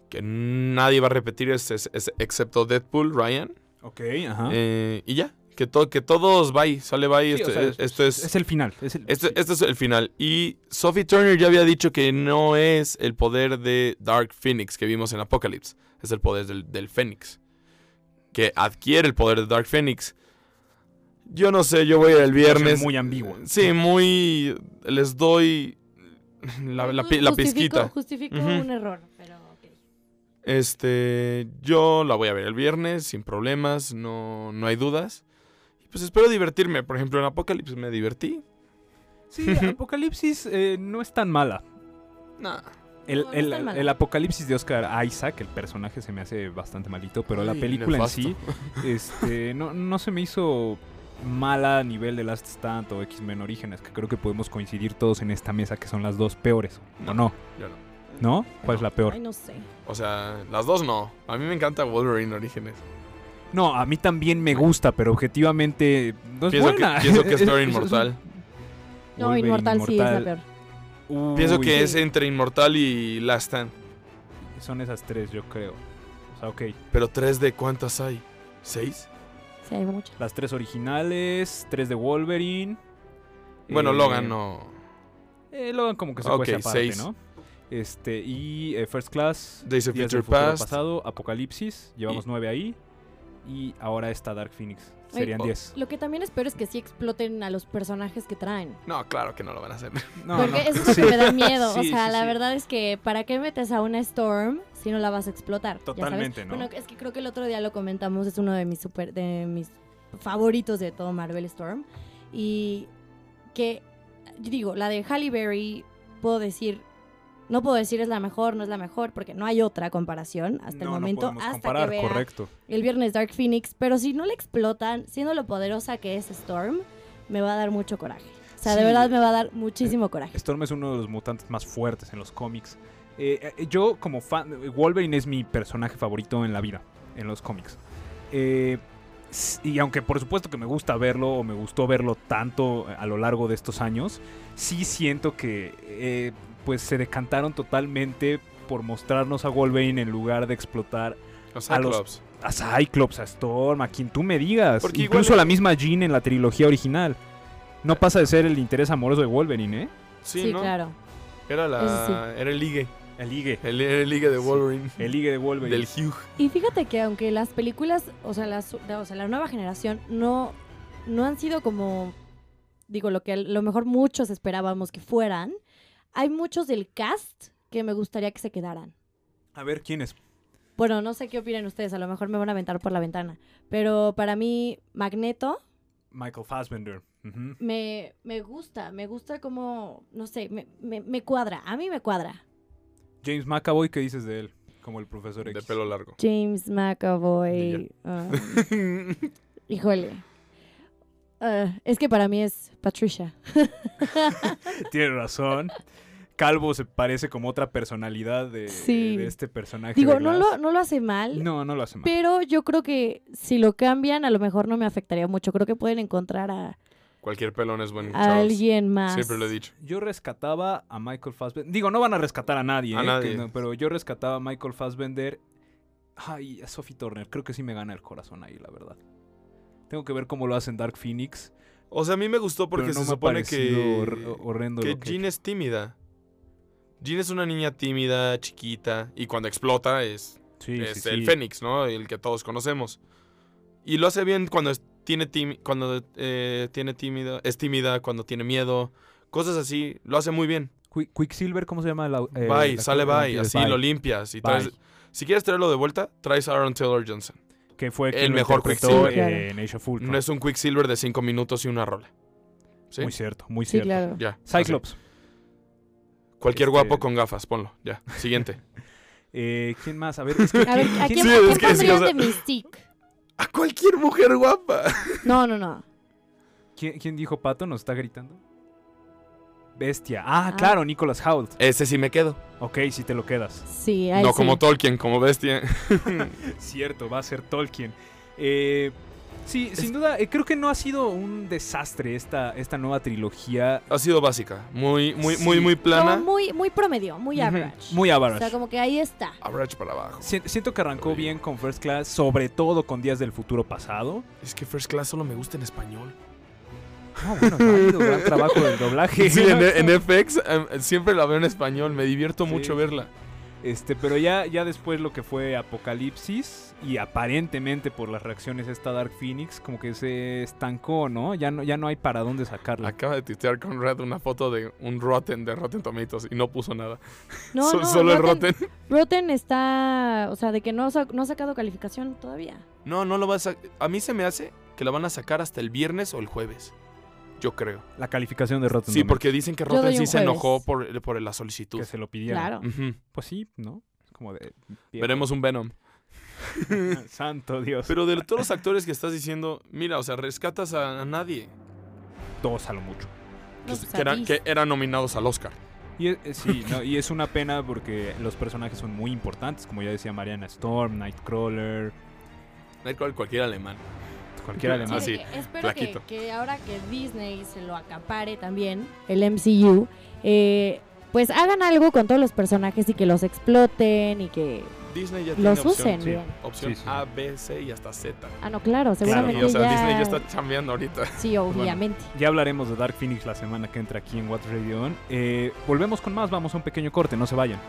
que nadie va a repetir es, es- es- excepto Deadpool, Ryan. Ok, ajá. Eh, y ya, que, to- que todos bye, sale bye. Sí, esto, o sea, es- esto es, es el final. Es el, este, sí. este es el final. Y Sophie Turner ya había dicho que no es el poder de Dark Phoenix que vimos en Apocalypse. Es el poder del, del Fénix. Que adquiere el poder de Dark Phoenix. Yo no sé, yo voy a ir el viernes. muy ambiguo. Sí, muy. Les doy la, la, la Justifico- pizquita. Justifico un error, pero ok. Este. Yo la voy a ver el viernes sin problemas, no, no hay dudas. Pues espero divertirme. Por ejemplo, en Apocalypse me divertí. Sí, *laughs* Apocalipsis eh, no es tan mala. Nah. El, No, el- el apocalipsis de Oscar Isaac, el personaje se me hace bastante malito, pero la película nefasto. en sí *laughs* este, no, no se me hizo mala a nivel de Last Stand o X-Men Orígenes, que creo que podemos coincidir todos en esta mesa que son las dos peores. ¿O no? Yo no. ¿No? ¿Cuál es la peor? Ay, no sé. O sea, las dos no. A mí me encanta Wolverine Orígenes. No, a mí también me gusta, pero objetivamente no es Pienso buena. que, pienso que es *laughs* peor Inmortal. No, Inmortal, sí es la peor. Uy, Pienso que sí. es entre Inmortal y Last Stand. Son esas tres, yo creo. O sea, ok. Pero tres de cuántas hay? ¿Seis? Sí, hay muchas. Las tres originales, tres de Wolverine. Bueno, eh, Logan no. Eh, Logan como que se Ok, cuece aparte, seis. ¿no? Este, y eh, First Class, Days of Future Past. Pasado, Apocalipsis, llevamos Y- nueve ahí. Y ahora está Dark Phoenix. Serían oh. diez. Lo que también espero es que sí exploten a los personajes que traen. No, claro que no lo van a hacer. *laughs* No, Porque no. eso es lo Sí. que me da miedo. Sí, o sea, sí, la sí. verdad es que ¿para qué metes a una Storm si no la vas a explotar? Totalmente, ¿no? Bueno, es que creo que el otro día lo comentamos, es uno de mis super, de mis favoritos de todo Marvel Storm. Y que, digo, la de Halle Berry, puedo decir, no puedo decir es la mejor, no es la mejor, porque no hay otra comparación hasta el No, momento, hasta comparar, que vea correcto. el viernes Dark Phoenix, pero si no la explotan, siendo lo poderosa que es Storm, me va a dar mucho coraje. O sea, de verdad me va a dar muchísimo coraje. Storm es uno de los mutantes más fuertes en los cómics. Eh, eh, yo, como fan, Wolverine es mi personaje favorito en la vida, en los cómics. Eh, y aunque por supuesto que me gusta verlo, o me gustó verlo tanto a lo largo de estos años, sí siento que eh, pues se decantaron totalmente por mostrarnos a Wolverine en lugar de explotar A los- Cyclops. a Cyclops, a Storm, a quien tú me digas. Porque Incluso igual- la misma Jean en la trilogía original. No pasa de ser el interés amoroso de Wolverine, ¿eh? Sí, Sí, ¿no? claro. Era, la, sí. era el ligue. El ligue. El, el ligue de Wolverine. El ligue de Wolverine. Del Hugh. Y fíjate que aunque las películas, o sea, las, o sea, la nueva generación no, no han sido como, digo, lo que a lo mejor muchos esperábamos que fueran, hay muchos del cast que me gustaría que se quedaran. A ver, ¿quién es? Bueno, no sé qué opinan ustedes, a lo mejor me van a aventar por la ventana, pero para mí Magneto Michael Fassbender. Me, me gusta, me gusta como, no sé, me, me, me cuadra, a mí me cuadra. James McAvoy, ¿qué dices de él? Como el profesor De X. pelo largo. James McAvoy. ah, *laughs* híjole. Ah, es que para mí es Patricia. *laughs* Tiene razón. Calvo se parece como otra personalidad de, Sí. de este personaje. Digo, de no lo, no lo hace mal, No, no lo hace mal. pero yo creo que si lo cambian, a lo mejor no me afectaría mucho. Creo que pueden encontrar a, Cualquier pelón es buen a Charles. alguien más. Siempre lo he dicho. Yo rescataba a Michael Fassbender. Digo, no van a rescatar a nadie, A ¿eh? nadie. No- pero yo rescataba a Michael Fassbender. Ay, a Sophie Turner. Creo que sí me gana el corazón ahí, la verdad. Tengo que ver cómo lo hacen Dark Phoenix. O sea, a mí me gustó porque no se supone que, hor- horrendo que que- Jean es tímida. Jean es una niña tímida, chiquita, y cuando explota es, Sí, es sí, el sí. Fénix, ¿no? El que todos conocemos. Y lo hace bien cuando es- tiene cuando eh, tiene tímida, es tímida, cuando tiene miedo, cosas así, lo hace muy bien. Qui- Quicksilver, ¿cómo se llama? La, eh, bye, la- sale bye, así Bye. lo limpias y traes- si quieres traerlo de vuelta, traes a Aaron Taylor Johnson. Que fue el quien mejor Quicksilver. En Age of Ultron. No es un Quicksilver de cinco minutos y una rola. ¿Sí? Muy cierto, muy Sí, cierto. claro. Ya. así. Cyclops. Cualquier Este- guapo con gafas, ponlo. Ya. Siguiente. *laughs* Eh, ¿Quién más? A ver, es *laughs* que, A ver, ¿quién- ¿a quién- quién, Sí, es que sí, pondrían o sea- de Mystique? A cualquier mujer guapa. No, no, no. quién- quién dijo Pato? ¿Nos está gritando? Bestia. Ah, Ah. claro, Nicholas Hoult. Ese sí me quedo. Ok, si te lo quedas. Sí, a él No sí. como Tolkien, como bestia. *laughs* Cierto, va a ser Tolkien. Eh, Sí, sin duda, eh, creo que no ha sido un desastre esta, esta nueva trilogía. Ha sido básica, muy, muy, Sí. muy, muy plana. Como muy, muy promedio, muy average. Muy O average. sea, como que ahí está. Average para abajo. Si- Siento que arrancó bien con First Class, sobre todo con Días del Futuro Pasado. Es que First Class solo me gusta en español. No, bueno, válido, *laughs* gran trabajo del doblaje. Sí, en, en FX em, siempre la veo en español, me divierto Sí. mucho verla. Este, pero ya, ya después lo que fue Apocalipsis y aparentemente por las reacciones esta Dark Phoenix como que se estancó, ¿no? Ya no, ya no hay para dónde sacarla. Acaba de tuitear con Red una foto de un Rotten de Rotten Tomatoes y no puso nada. No, *laughs* So- no, solo el Rotten, *laughs* Rotten. Está, o sea, de que no, no ha sacado calificación todavía. No, no lo vas a... A mí se me hace que la van a sacar hasta el viernes o el jueves. Yo creo. La calificación de Rotten Sí, Tomatoes, porque dicen que Rotten sí se enojó por, por la solicitud. que se lo pidieron. Claro. Pues sí, ¿no? Es como de... Veremos un Venom. *laughs* Santo Dios. Pero de todos los actores que estás diciendo, mira, o sea, rescatas a, a nadie. Dos a lo mucho. Que, pues, que eran, que eran nominados al Oscar. Y es- eh, sí, no, y es una pena porque los personajes son muy importantes, como ya decía Mariana Storm, Nightcrawler, Nightcrawler, cualquier alemán. Cualquiera Sí, alemán. Sí, de que espero que, flaquito. que ahora que Disney se lo acapare también, el MCU, eh, pues hagan algo con todos los personajes y que los exploten y que... Disney ya Los tiene opción, usen sí, bien. opción Sí, sí. A, B, C y hasta Z. Ah, no, claro, Y, seguramente o sea, ya... Disney ya está chambeando ahorita. Sí, *laughs* obviamente. Ya hablaremos de Dark Phoenix la semana que entra aquí en What's Radio On. Eh, volvemos con más, vamos a un pequeño corte, no se vayan.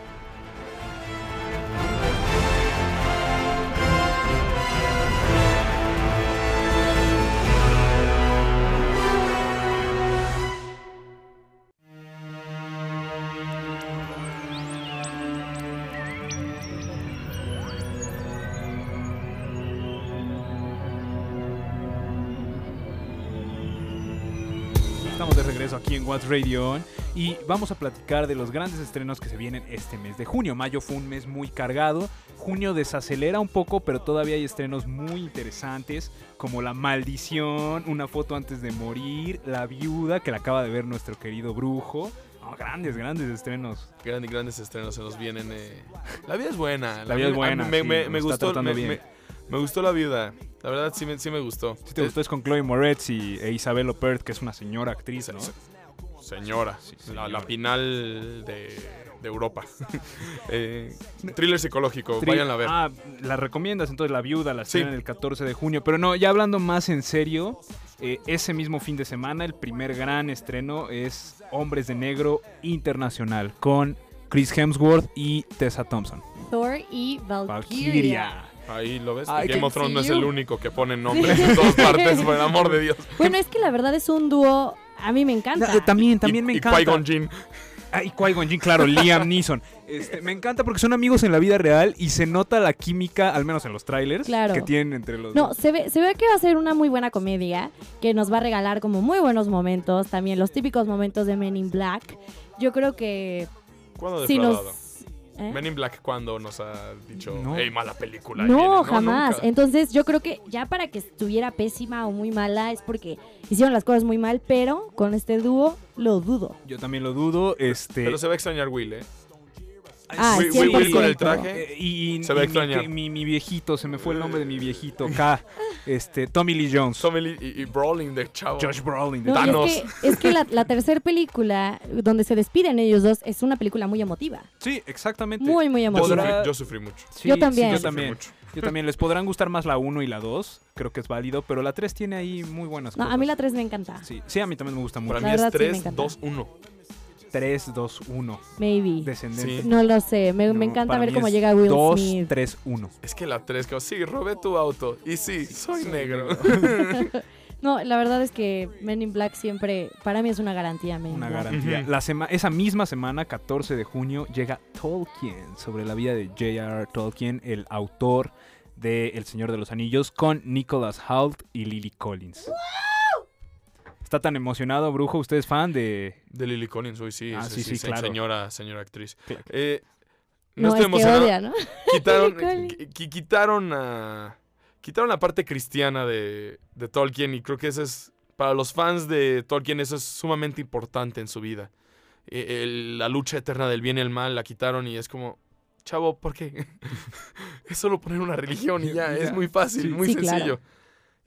What's Radio On y vamos a platicar de los grandes estrenos que se vienen este mes de junio. Mayo fue un mes muy cargado, junio desacelera un poco, pero todavía hay estrenos muy interesantes como La Maldición, Una foto antes de morir, La Viuda, que la acaba de ver nuestro querido brujo. Grandes, grandes estrenos. Grandes, grandes estrenos se nos vienen. eh. La vida es buena. La vida es buena, Me, sí, me- nos me está gustó. me- me gustó la viuda. La verdad sí me, sí me gustó. Si te gustó es con Chloe Moretz y, e Isabel Opert, que es una señora actriz, ¿no? Se- Señora, Sí, la, señora. la pinal de, de Europa. *laughs* Eh, thriller psicológico, Tri- vayan a ver. Ah, la recomiendas entonces La Viuda, la Sí. estrenan el 14 de junio. Pero no, ya hablando más en serio, eh, ese mismo fin de semana el primer gran estreno es Hombres de Negro Internacional con Chris Hemsworth y Tessa Thompson. Thor y Valkyria. Valkyria. Ahí lo ves. Ay, Game of Thrones no es el único que pone *laughs* nombres en todas partes, por el amor de Dios. Bueno, es que la verdad es un dúo, a mí me encanta. Eh, también, también Y- me y encanta. Qui-Gon Jinn. Ah, y Qui-Gon Jinn, claro, Liam Neeson. Este, me encanta porque son amigos en la vida real y se nota la química, al menos en los trailers, Claro. que tienen entre los No, dos. se ve, se ve que va a ser una muy buena comedia, que nos va a regalar como muy buenos momentos, también los típicos momentos de Men in Black. Yo creo que ¿Cuándo si nos... ¿eh? Men in Black cuando nos ha dicho, No. hey, mala película. No, viene". jamás. nunca. Entonces yo creo que ya para que estuviera pésima o muy mala es porque hicieron las cosas muy mal, pero con este dúo lo dudo. Yo también lo dudo. Este, Pero se va a extrañar Will, ¿eh? Ah, Will, Will- Will con el 100%. traje. Eh, y, Se va a y mi- extrañar. que- Mi, mi viejito, se me fue el nombre de mi viejito, *laughs* K. Este, Tommy Lee Jones. Tommy Lee y, y Brolin de chavo. Josh Brolin. de No, y Thanos. es que, es que la, la tercera película, donde se despiden ellos dos, es una película muy emotiva. Sí, exactamente. Muy, muy Yo emotiva. Sufrí, yo sufrí mucho. Sí, Yo sí, también. yo Sufrí también. mucho. Yo también. Les podrán gustar más la 1 y la 2. Creo que es válido. Pero la 3 tiene ahí muy buenas No, cosas. a mí la 3 me encanta. Sí, sí, a mí también me gusta mucho. Para La mí es verdad sí me 3, encanta. 2, 1. 3, 2, 1. Maybe. Descendente. Sí. No lo sé. Me, me No, encanta para ver cómo llega Will 2, Smith. 3, 1. Es que la 3, que sí, robé tu auto. Y sí, soy negro. *laughs* *laughs* No, la verdad es que Men in Black siempre, para mí es una garantía. Men Una garantía. La sema- esa misma semana, 14 de junio, llega Tolkien sobre la vida de J.R.R. Tolkien, el autor de El Señor de los Anillos, con Nicholas Hoult y Lily Collins. Está tan emocionado, Brujo. ¿Usted es fan de...? De Lily Collins, hoy sí. Ah, sí, sí, claro. Señora, señora actriz. Claro. Eh, No, no, estoy es que emocionado. odia, ¿no? *laughs* Quitaron, quitaron, a- quitaron la parte cristiana de, de Tolkien y creo que eso es, para los fans de Tolkien, eso es sumamente importante en su vida. Eh, el- la lucha eterna del bien y el mal la quitaron y es como, chavo, ¿por qué? *laughs* es solo poner una religión y ya, *laughs* es muy fácil, Sí. muy Sí, claro.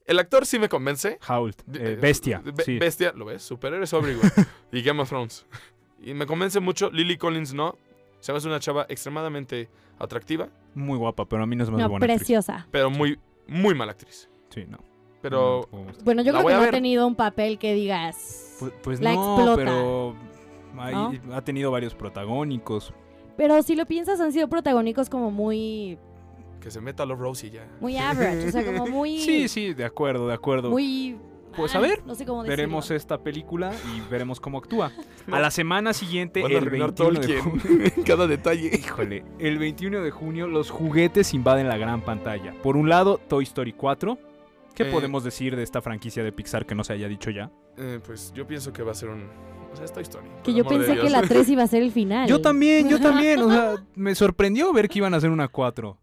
El actor sí me convence. Howl, De- eh, bestia. Be- sí. Bestia, lo ves, superhéroe güey. *laughs* y Game of Thrones. Y me convence mucho. Lily Collins no. Se me hace una chava extremadamente atractiva, Muy guapa, pero a mí no es más No, buena. actriz. preciosa. pero muy, muy mala actriz. Sí, no. Pero No, Bueno, yo creo que no ha tenido un papel que digas. Pues, pues La no, explota. pero hay- ha tenido varios protagónicos. Pero si lo piensas, han sido protagónicos como muy. Que se meta Love Rose y ya. Muy average. o sea, como muy. *laughs* Sí, sí, de acuerdo, de acuerdo. Muy. Pues, ah, a ver, No sé cómo Veremos esta película y veremos cómo actúa. *laughs* A la semana siguiente, Van a el arruinar 21 de Tolkien. junio. *laughs* Cada detalle. Híjole, el 21 de junio los juguetes invaden la gran pantalla. Por un lado, Toy Story 4. ¿Qué Eh. podemos decir de esta franquicia de Pixar que no se haya dicho ya? Eh, pues yo pienso que va a ser un. O sea, esta historia. Que yo pensé que la 3 iba a ser el final. Yo también, yo también. O sea, me sorprendió ver que iban a hacer una 4.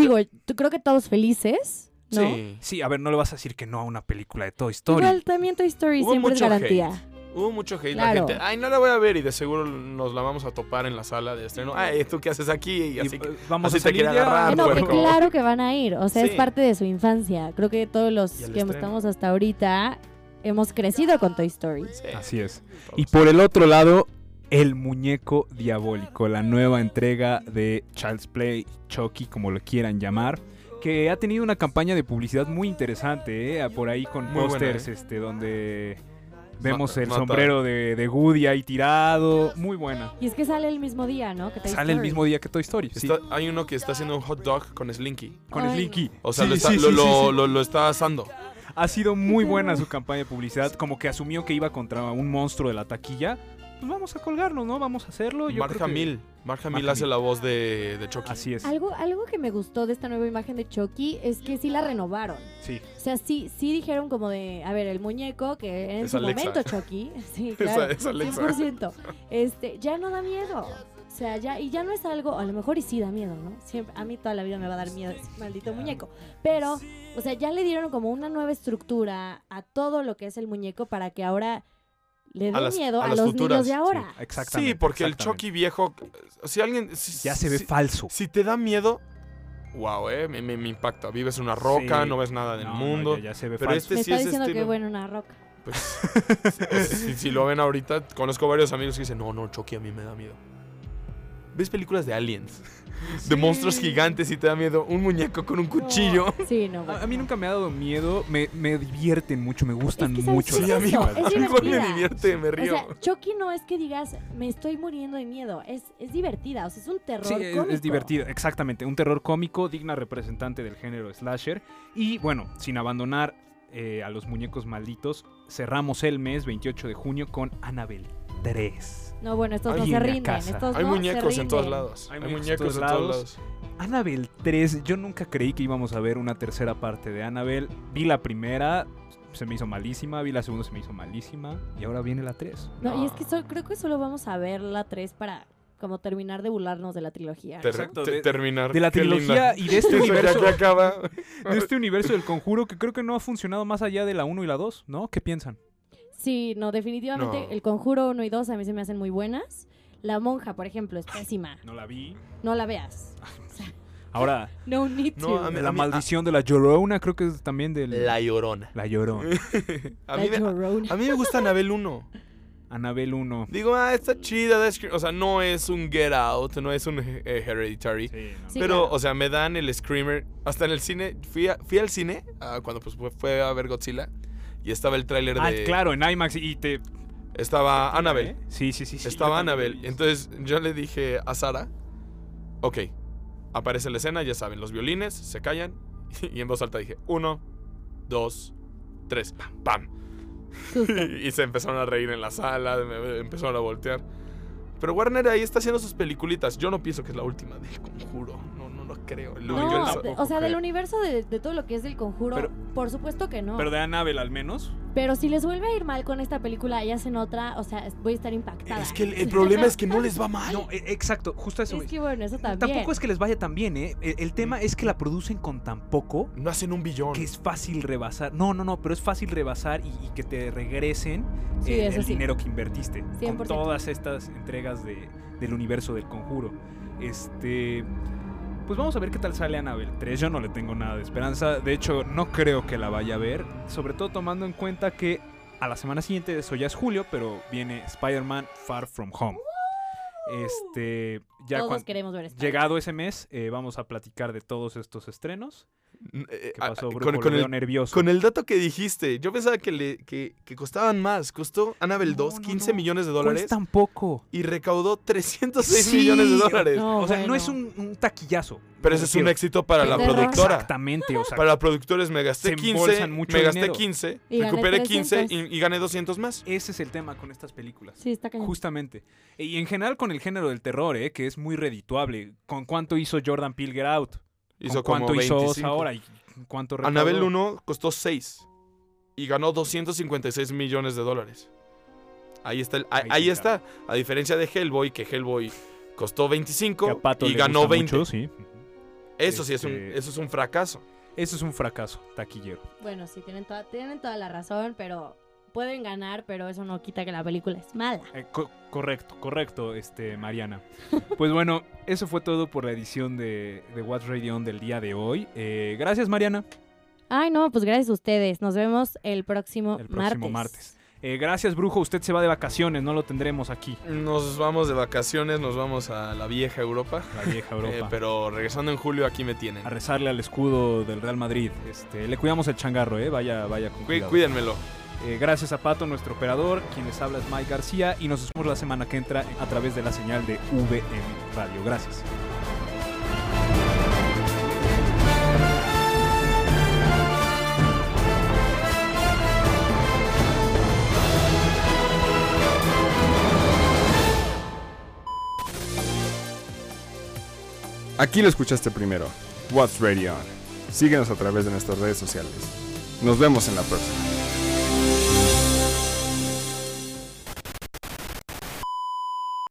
Digo, tú creo que todos felices. ¿no? Sí. Sí, a ver, no le vas a decir que no a una película de Toy Story. Igual también Toy Story Hubo siempre es garantía. Hubo mucho hate. Claro. La gente, ay, no la voy a ver y de seguro nos la vamos a topar en la sala de estreno. Ay, ¿tú qué haces aquí? Y así eh, que. vamos así a te salir quiere ya. agarrar, Eh, no, que puerco. claro que van a ir. O sea, es parte de su infancia. Creo que todos los que estreno. estamos hasta ahorita hemos crecido con Toy Story. Sí, Así es. Y por el otro lado, El Muñeco Diabólico, la nueva entrega de Child's Play, Chucky, como lo quieran llamar, que ha tenido una campaña de publicidad muy interesante, ¿eh? por ahí con pósters ¿eh? este, donde vemos Mata- el mata. sombrero de, de Woody ahí tirado, muy buena. Y es que sale el mismo día, ¿no? Que Toy Sale el mismo día que Toy Story, sí, Está- hay uno que está haciendo un hot dog con Slinky. con Ay, Slinky. O sea, Sí, lo, está, sí, lo, sí, lo- sí, sí. lo- lo está asando. Ha sido muy buena su campaña de publicidad, como que asumió que iba contra un monstruo de la taquilla. Pues vamos a colgarnos, ¿no? Vamos a hacerlo. Yo Mark creo que- Hamill. Mark Hamill Mark hace la voz de, de Chucky. Así es. Algo, algo que me gustó de esta nueva imagen de Chucky es que sí la renovaron. Sí. O sea, sí, sí dijeron como de, a ver, el muñeco, que en Es su Alexa. momento Chucky, *laughs* sí, Esa- claro, es Alexa. 100%, este, ya no da miedo. O sea, ya, y ya no es algo, a lo mejor y sí da miedo, ¿no? Siempre, a mí toda la vida me va a dar miedo ese maldito muñeco. Pero, o sea, ya le dieron como una nueva estructura a todo lo que es el muñeco para que ahora le dé A las- miedo a a, las los futuras, niños de ahora. Sí, exactamente. Sí, porque el. Chucky viejo. Si alguien. si- Ya se ve si- falso. Si te da miedo. Wow, eh. Me, me- me impacta. Vives en una roca, Sí. no ves nada del No, no, mundo. ya, ya se ve Pero falso. este me sí está es diciendo que estilo- bueno una roca. Pues, *laughs* si, si lo ven ahorita, conozco varios amigos que dicen: No, no, Chucky a mí me da miedo. ¿Ves películas de aliens? *laughs* De monstruos gigantes y te da miedo. Un muñeco con un cuchillo. No, *laughs* sí, no, A, bueno. a mí nunca me ha dado miedo, me, me divierten mucho, me gustan Es que, ¿sabes mucho. Sí, es a mí, igual me divertida. divierte, me río. O sea, Chucky no es que digas, me estoy muriendo de miedo. Es, es divertida, o sea, es un terror Sí, es, cómico. es divertido, exactamente. Un terror cómico, digna representante del género slasher. Y bueno, sin abandonar eh, a los muñecos malditos, cerramos el mes 28 de junio con Annabelle 3. No, bueno, estos Hay no se una rinden. casa. Estos Hay no se muñecos en todos lados. Hay Hay, muñecos muñecos, en todos lados. Annabelle 3, yo nunca creí que íbamos a ver una tercera parte de Annabelle. Vi la primera, se me hizo malísima, vi la segunda, se me hizo malísima. Y ahora viene la 3. No, y es No. que so- creo que solo vamos a ver la 3 para como terminar de burlarnos de la trilogía. Ter- Exacto, te- de- terminar. De la Qué trilogía linda. y de *laughs* este ya universo. que acaba. de este universo del conjuro que creo que no ha funcionado más allá de la 1 y la 2, ¿no? ¿Qué piensan? Sí, no, definitivamente No. el Conjuro 1 y 2 a mí se me hacen muy buenas. La monja, por ejemplo, es pésima. No la vi. No la veas. *laughs* Ahora, *laughs* No need No, to. a mí- la maldición de la Llorona creo que es también del... La llorona. La Llorona. *laughs* a, La mí me, Llorona. a mí me gusta Anabel 1. Anabel 1. Digo, ah, está chida. O sea, no es un Get Out, no es un eh, Hereditary. Sí, pero, claro. o sea, me dan el Screamer. Hasta en el cine. Fui, a- fui al cine ah, cuando pues, fue, fue a ver Godzilla. Y estaba el tráiler Ah, de. claro, en IMAX y te... Estaba Annabelle. ¿Eh? Sí, sí, sí. sí, Estaba vi. Entonces yo le dije a Sara, ok, aparece la escena, ya saben, los violines se callan *laughs* y en voz alta dije, uno, dos, tres, pam, pam. *laughs* Y se empezaron a reír en la sala, me- empezaron a voltear. Pero Warner ahí está haciendo sus peliculitas. Yo no pienso que es la última del conjuro. Creo. El No, No, yo universo- de- tampoco o sea, del universo de, de todo lo que es del conjuro, Pero- por supuesto que no. Pero de Annabelle al menos. Pero si les vuelve a ir mal con esta película y hacen otra, o sea, voy a estar impactada. Es que el, el problema es que no les va mal. No, e- exacto, justo eso. Es que bueno, eso también. Tampoco es que les vaya tan bien, ¿eh? El, el tema es que la producen con tan poco No hacen un billón. que es fácil rebasar. No, no, no, pero es fácil rebasar y, y que te regresen Sí, eh, el sí. dinero que invertiste. 100%. Con todas estas entregas de- del universo del conjuro. Este. Pues vamos a ver qué tal sale Annabelle 3. Yo no le tengo nada de esperanza. De hecho, no creo que la vaya a ver. Sobre todo tomando en cuenta que a la semana siguiente, eso ya es julio, pero viene Spider-Man Far From Home. Este, ya Todos cuan- queremos ver esto. llegado ese mes, eh, vamos a platicar de todos estos estrenos. Eh, ¿Qué pasó, Brujo? con, Lo con veo el, nervioso. con el dato que dijiste, yo pensaba que, le, que, que costaban más. Costó Annabelle No, 2 no, 15 no. millones de dólares Cuestan poco. y recaudó 306 Sí, millones de dólares. No, o sea, no es un, un taquillazo. Pero ese es un éxito para la productora. Exactamente, o sea, Para la productora es me gasté Se 15, embolsan mucho me gasté dinero. 15, Y recuperé 15 y, 300. y gané 200 más. ese es el tema con estas películas. Sí, está cañón. Justamente. Y en general con el género del terror, ¿eh? que es muy redituable. ¿Con cuánto hizo Jordan Peele Get Out? Hizo ¿Con como cuánto hizo Oz 25. ahora? ¿Y cuánto recaudó? Annabelle 1 costó 6 y ganó 256 millones de dólares. Ahí está, el- ahí, Ahí está. A diferencia de Hellboy, que Hellboy costó Que a 25 Pato y ganó gusta 20. mucho, sí. Eso sí es un, Este- eso es un fracaso. Eso es un fracaso, taquillero. Bueno, sí, tienen toda, tienen toda la razón, pero pueden ganar, pero eso no quita que la película es mala. Eh, co- correcto, correcto, este, Mariana. *laughs* Pues bueno, eso fue todo por la edición de, de What's Radio On del día de hoy. Eh, gracias, Mariana. Ay, no, pues gracias a ustedes. Nos vemos el próximo, El próximo martes. martes. Eh, gracias, Brujo. Usted se va de vacaciones, no lo tendremos aquí. Nos vamos de vacaciones, nos vamos a la vieja Europa. La vieja Europa. Eh, pero regresando en julio aquí me tienen. a rezarle al escudo del Real Madrid. Este, le cuidamos el changarro, ¿eh? Vaya, vaya con Cuí- cuidado. cuídenmelo. Eh, gracias a Pato, nuestro operador. Quien les habla es Mike García y nos vemos la semana que entra a través de la señal de VM Radio. Gracias. Aquí lo escuchaste primero. What's Radio On. Síguenos a través de nuestras redes sociales. Nos vemos en la próxima.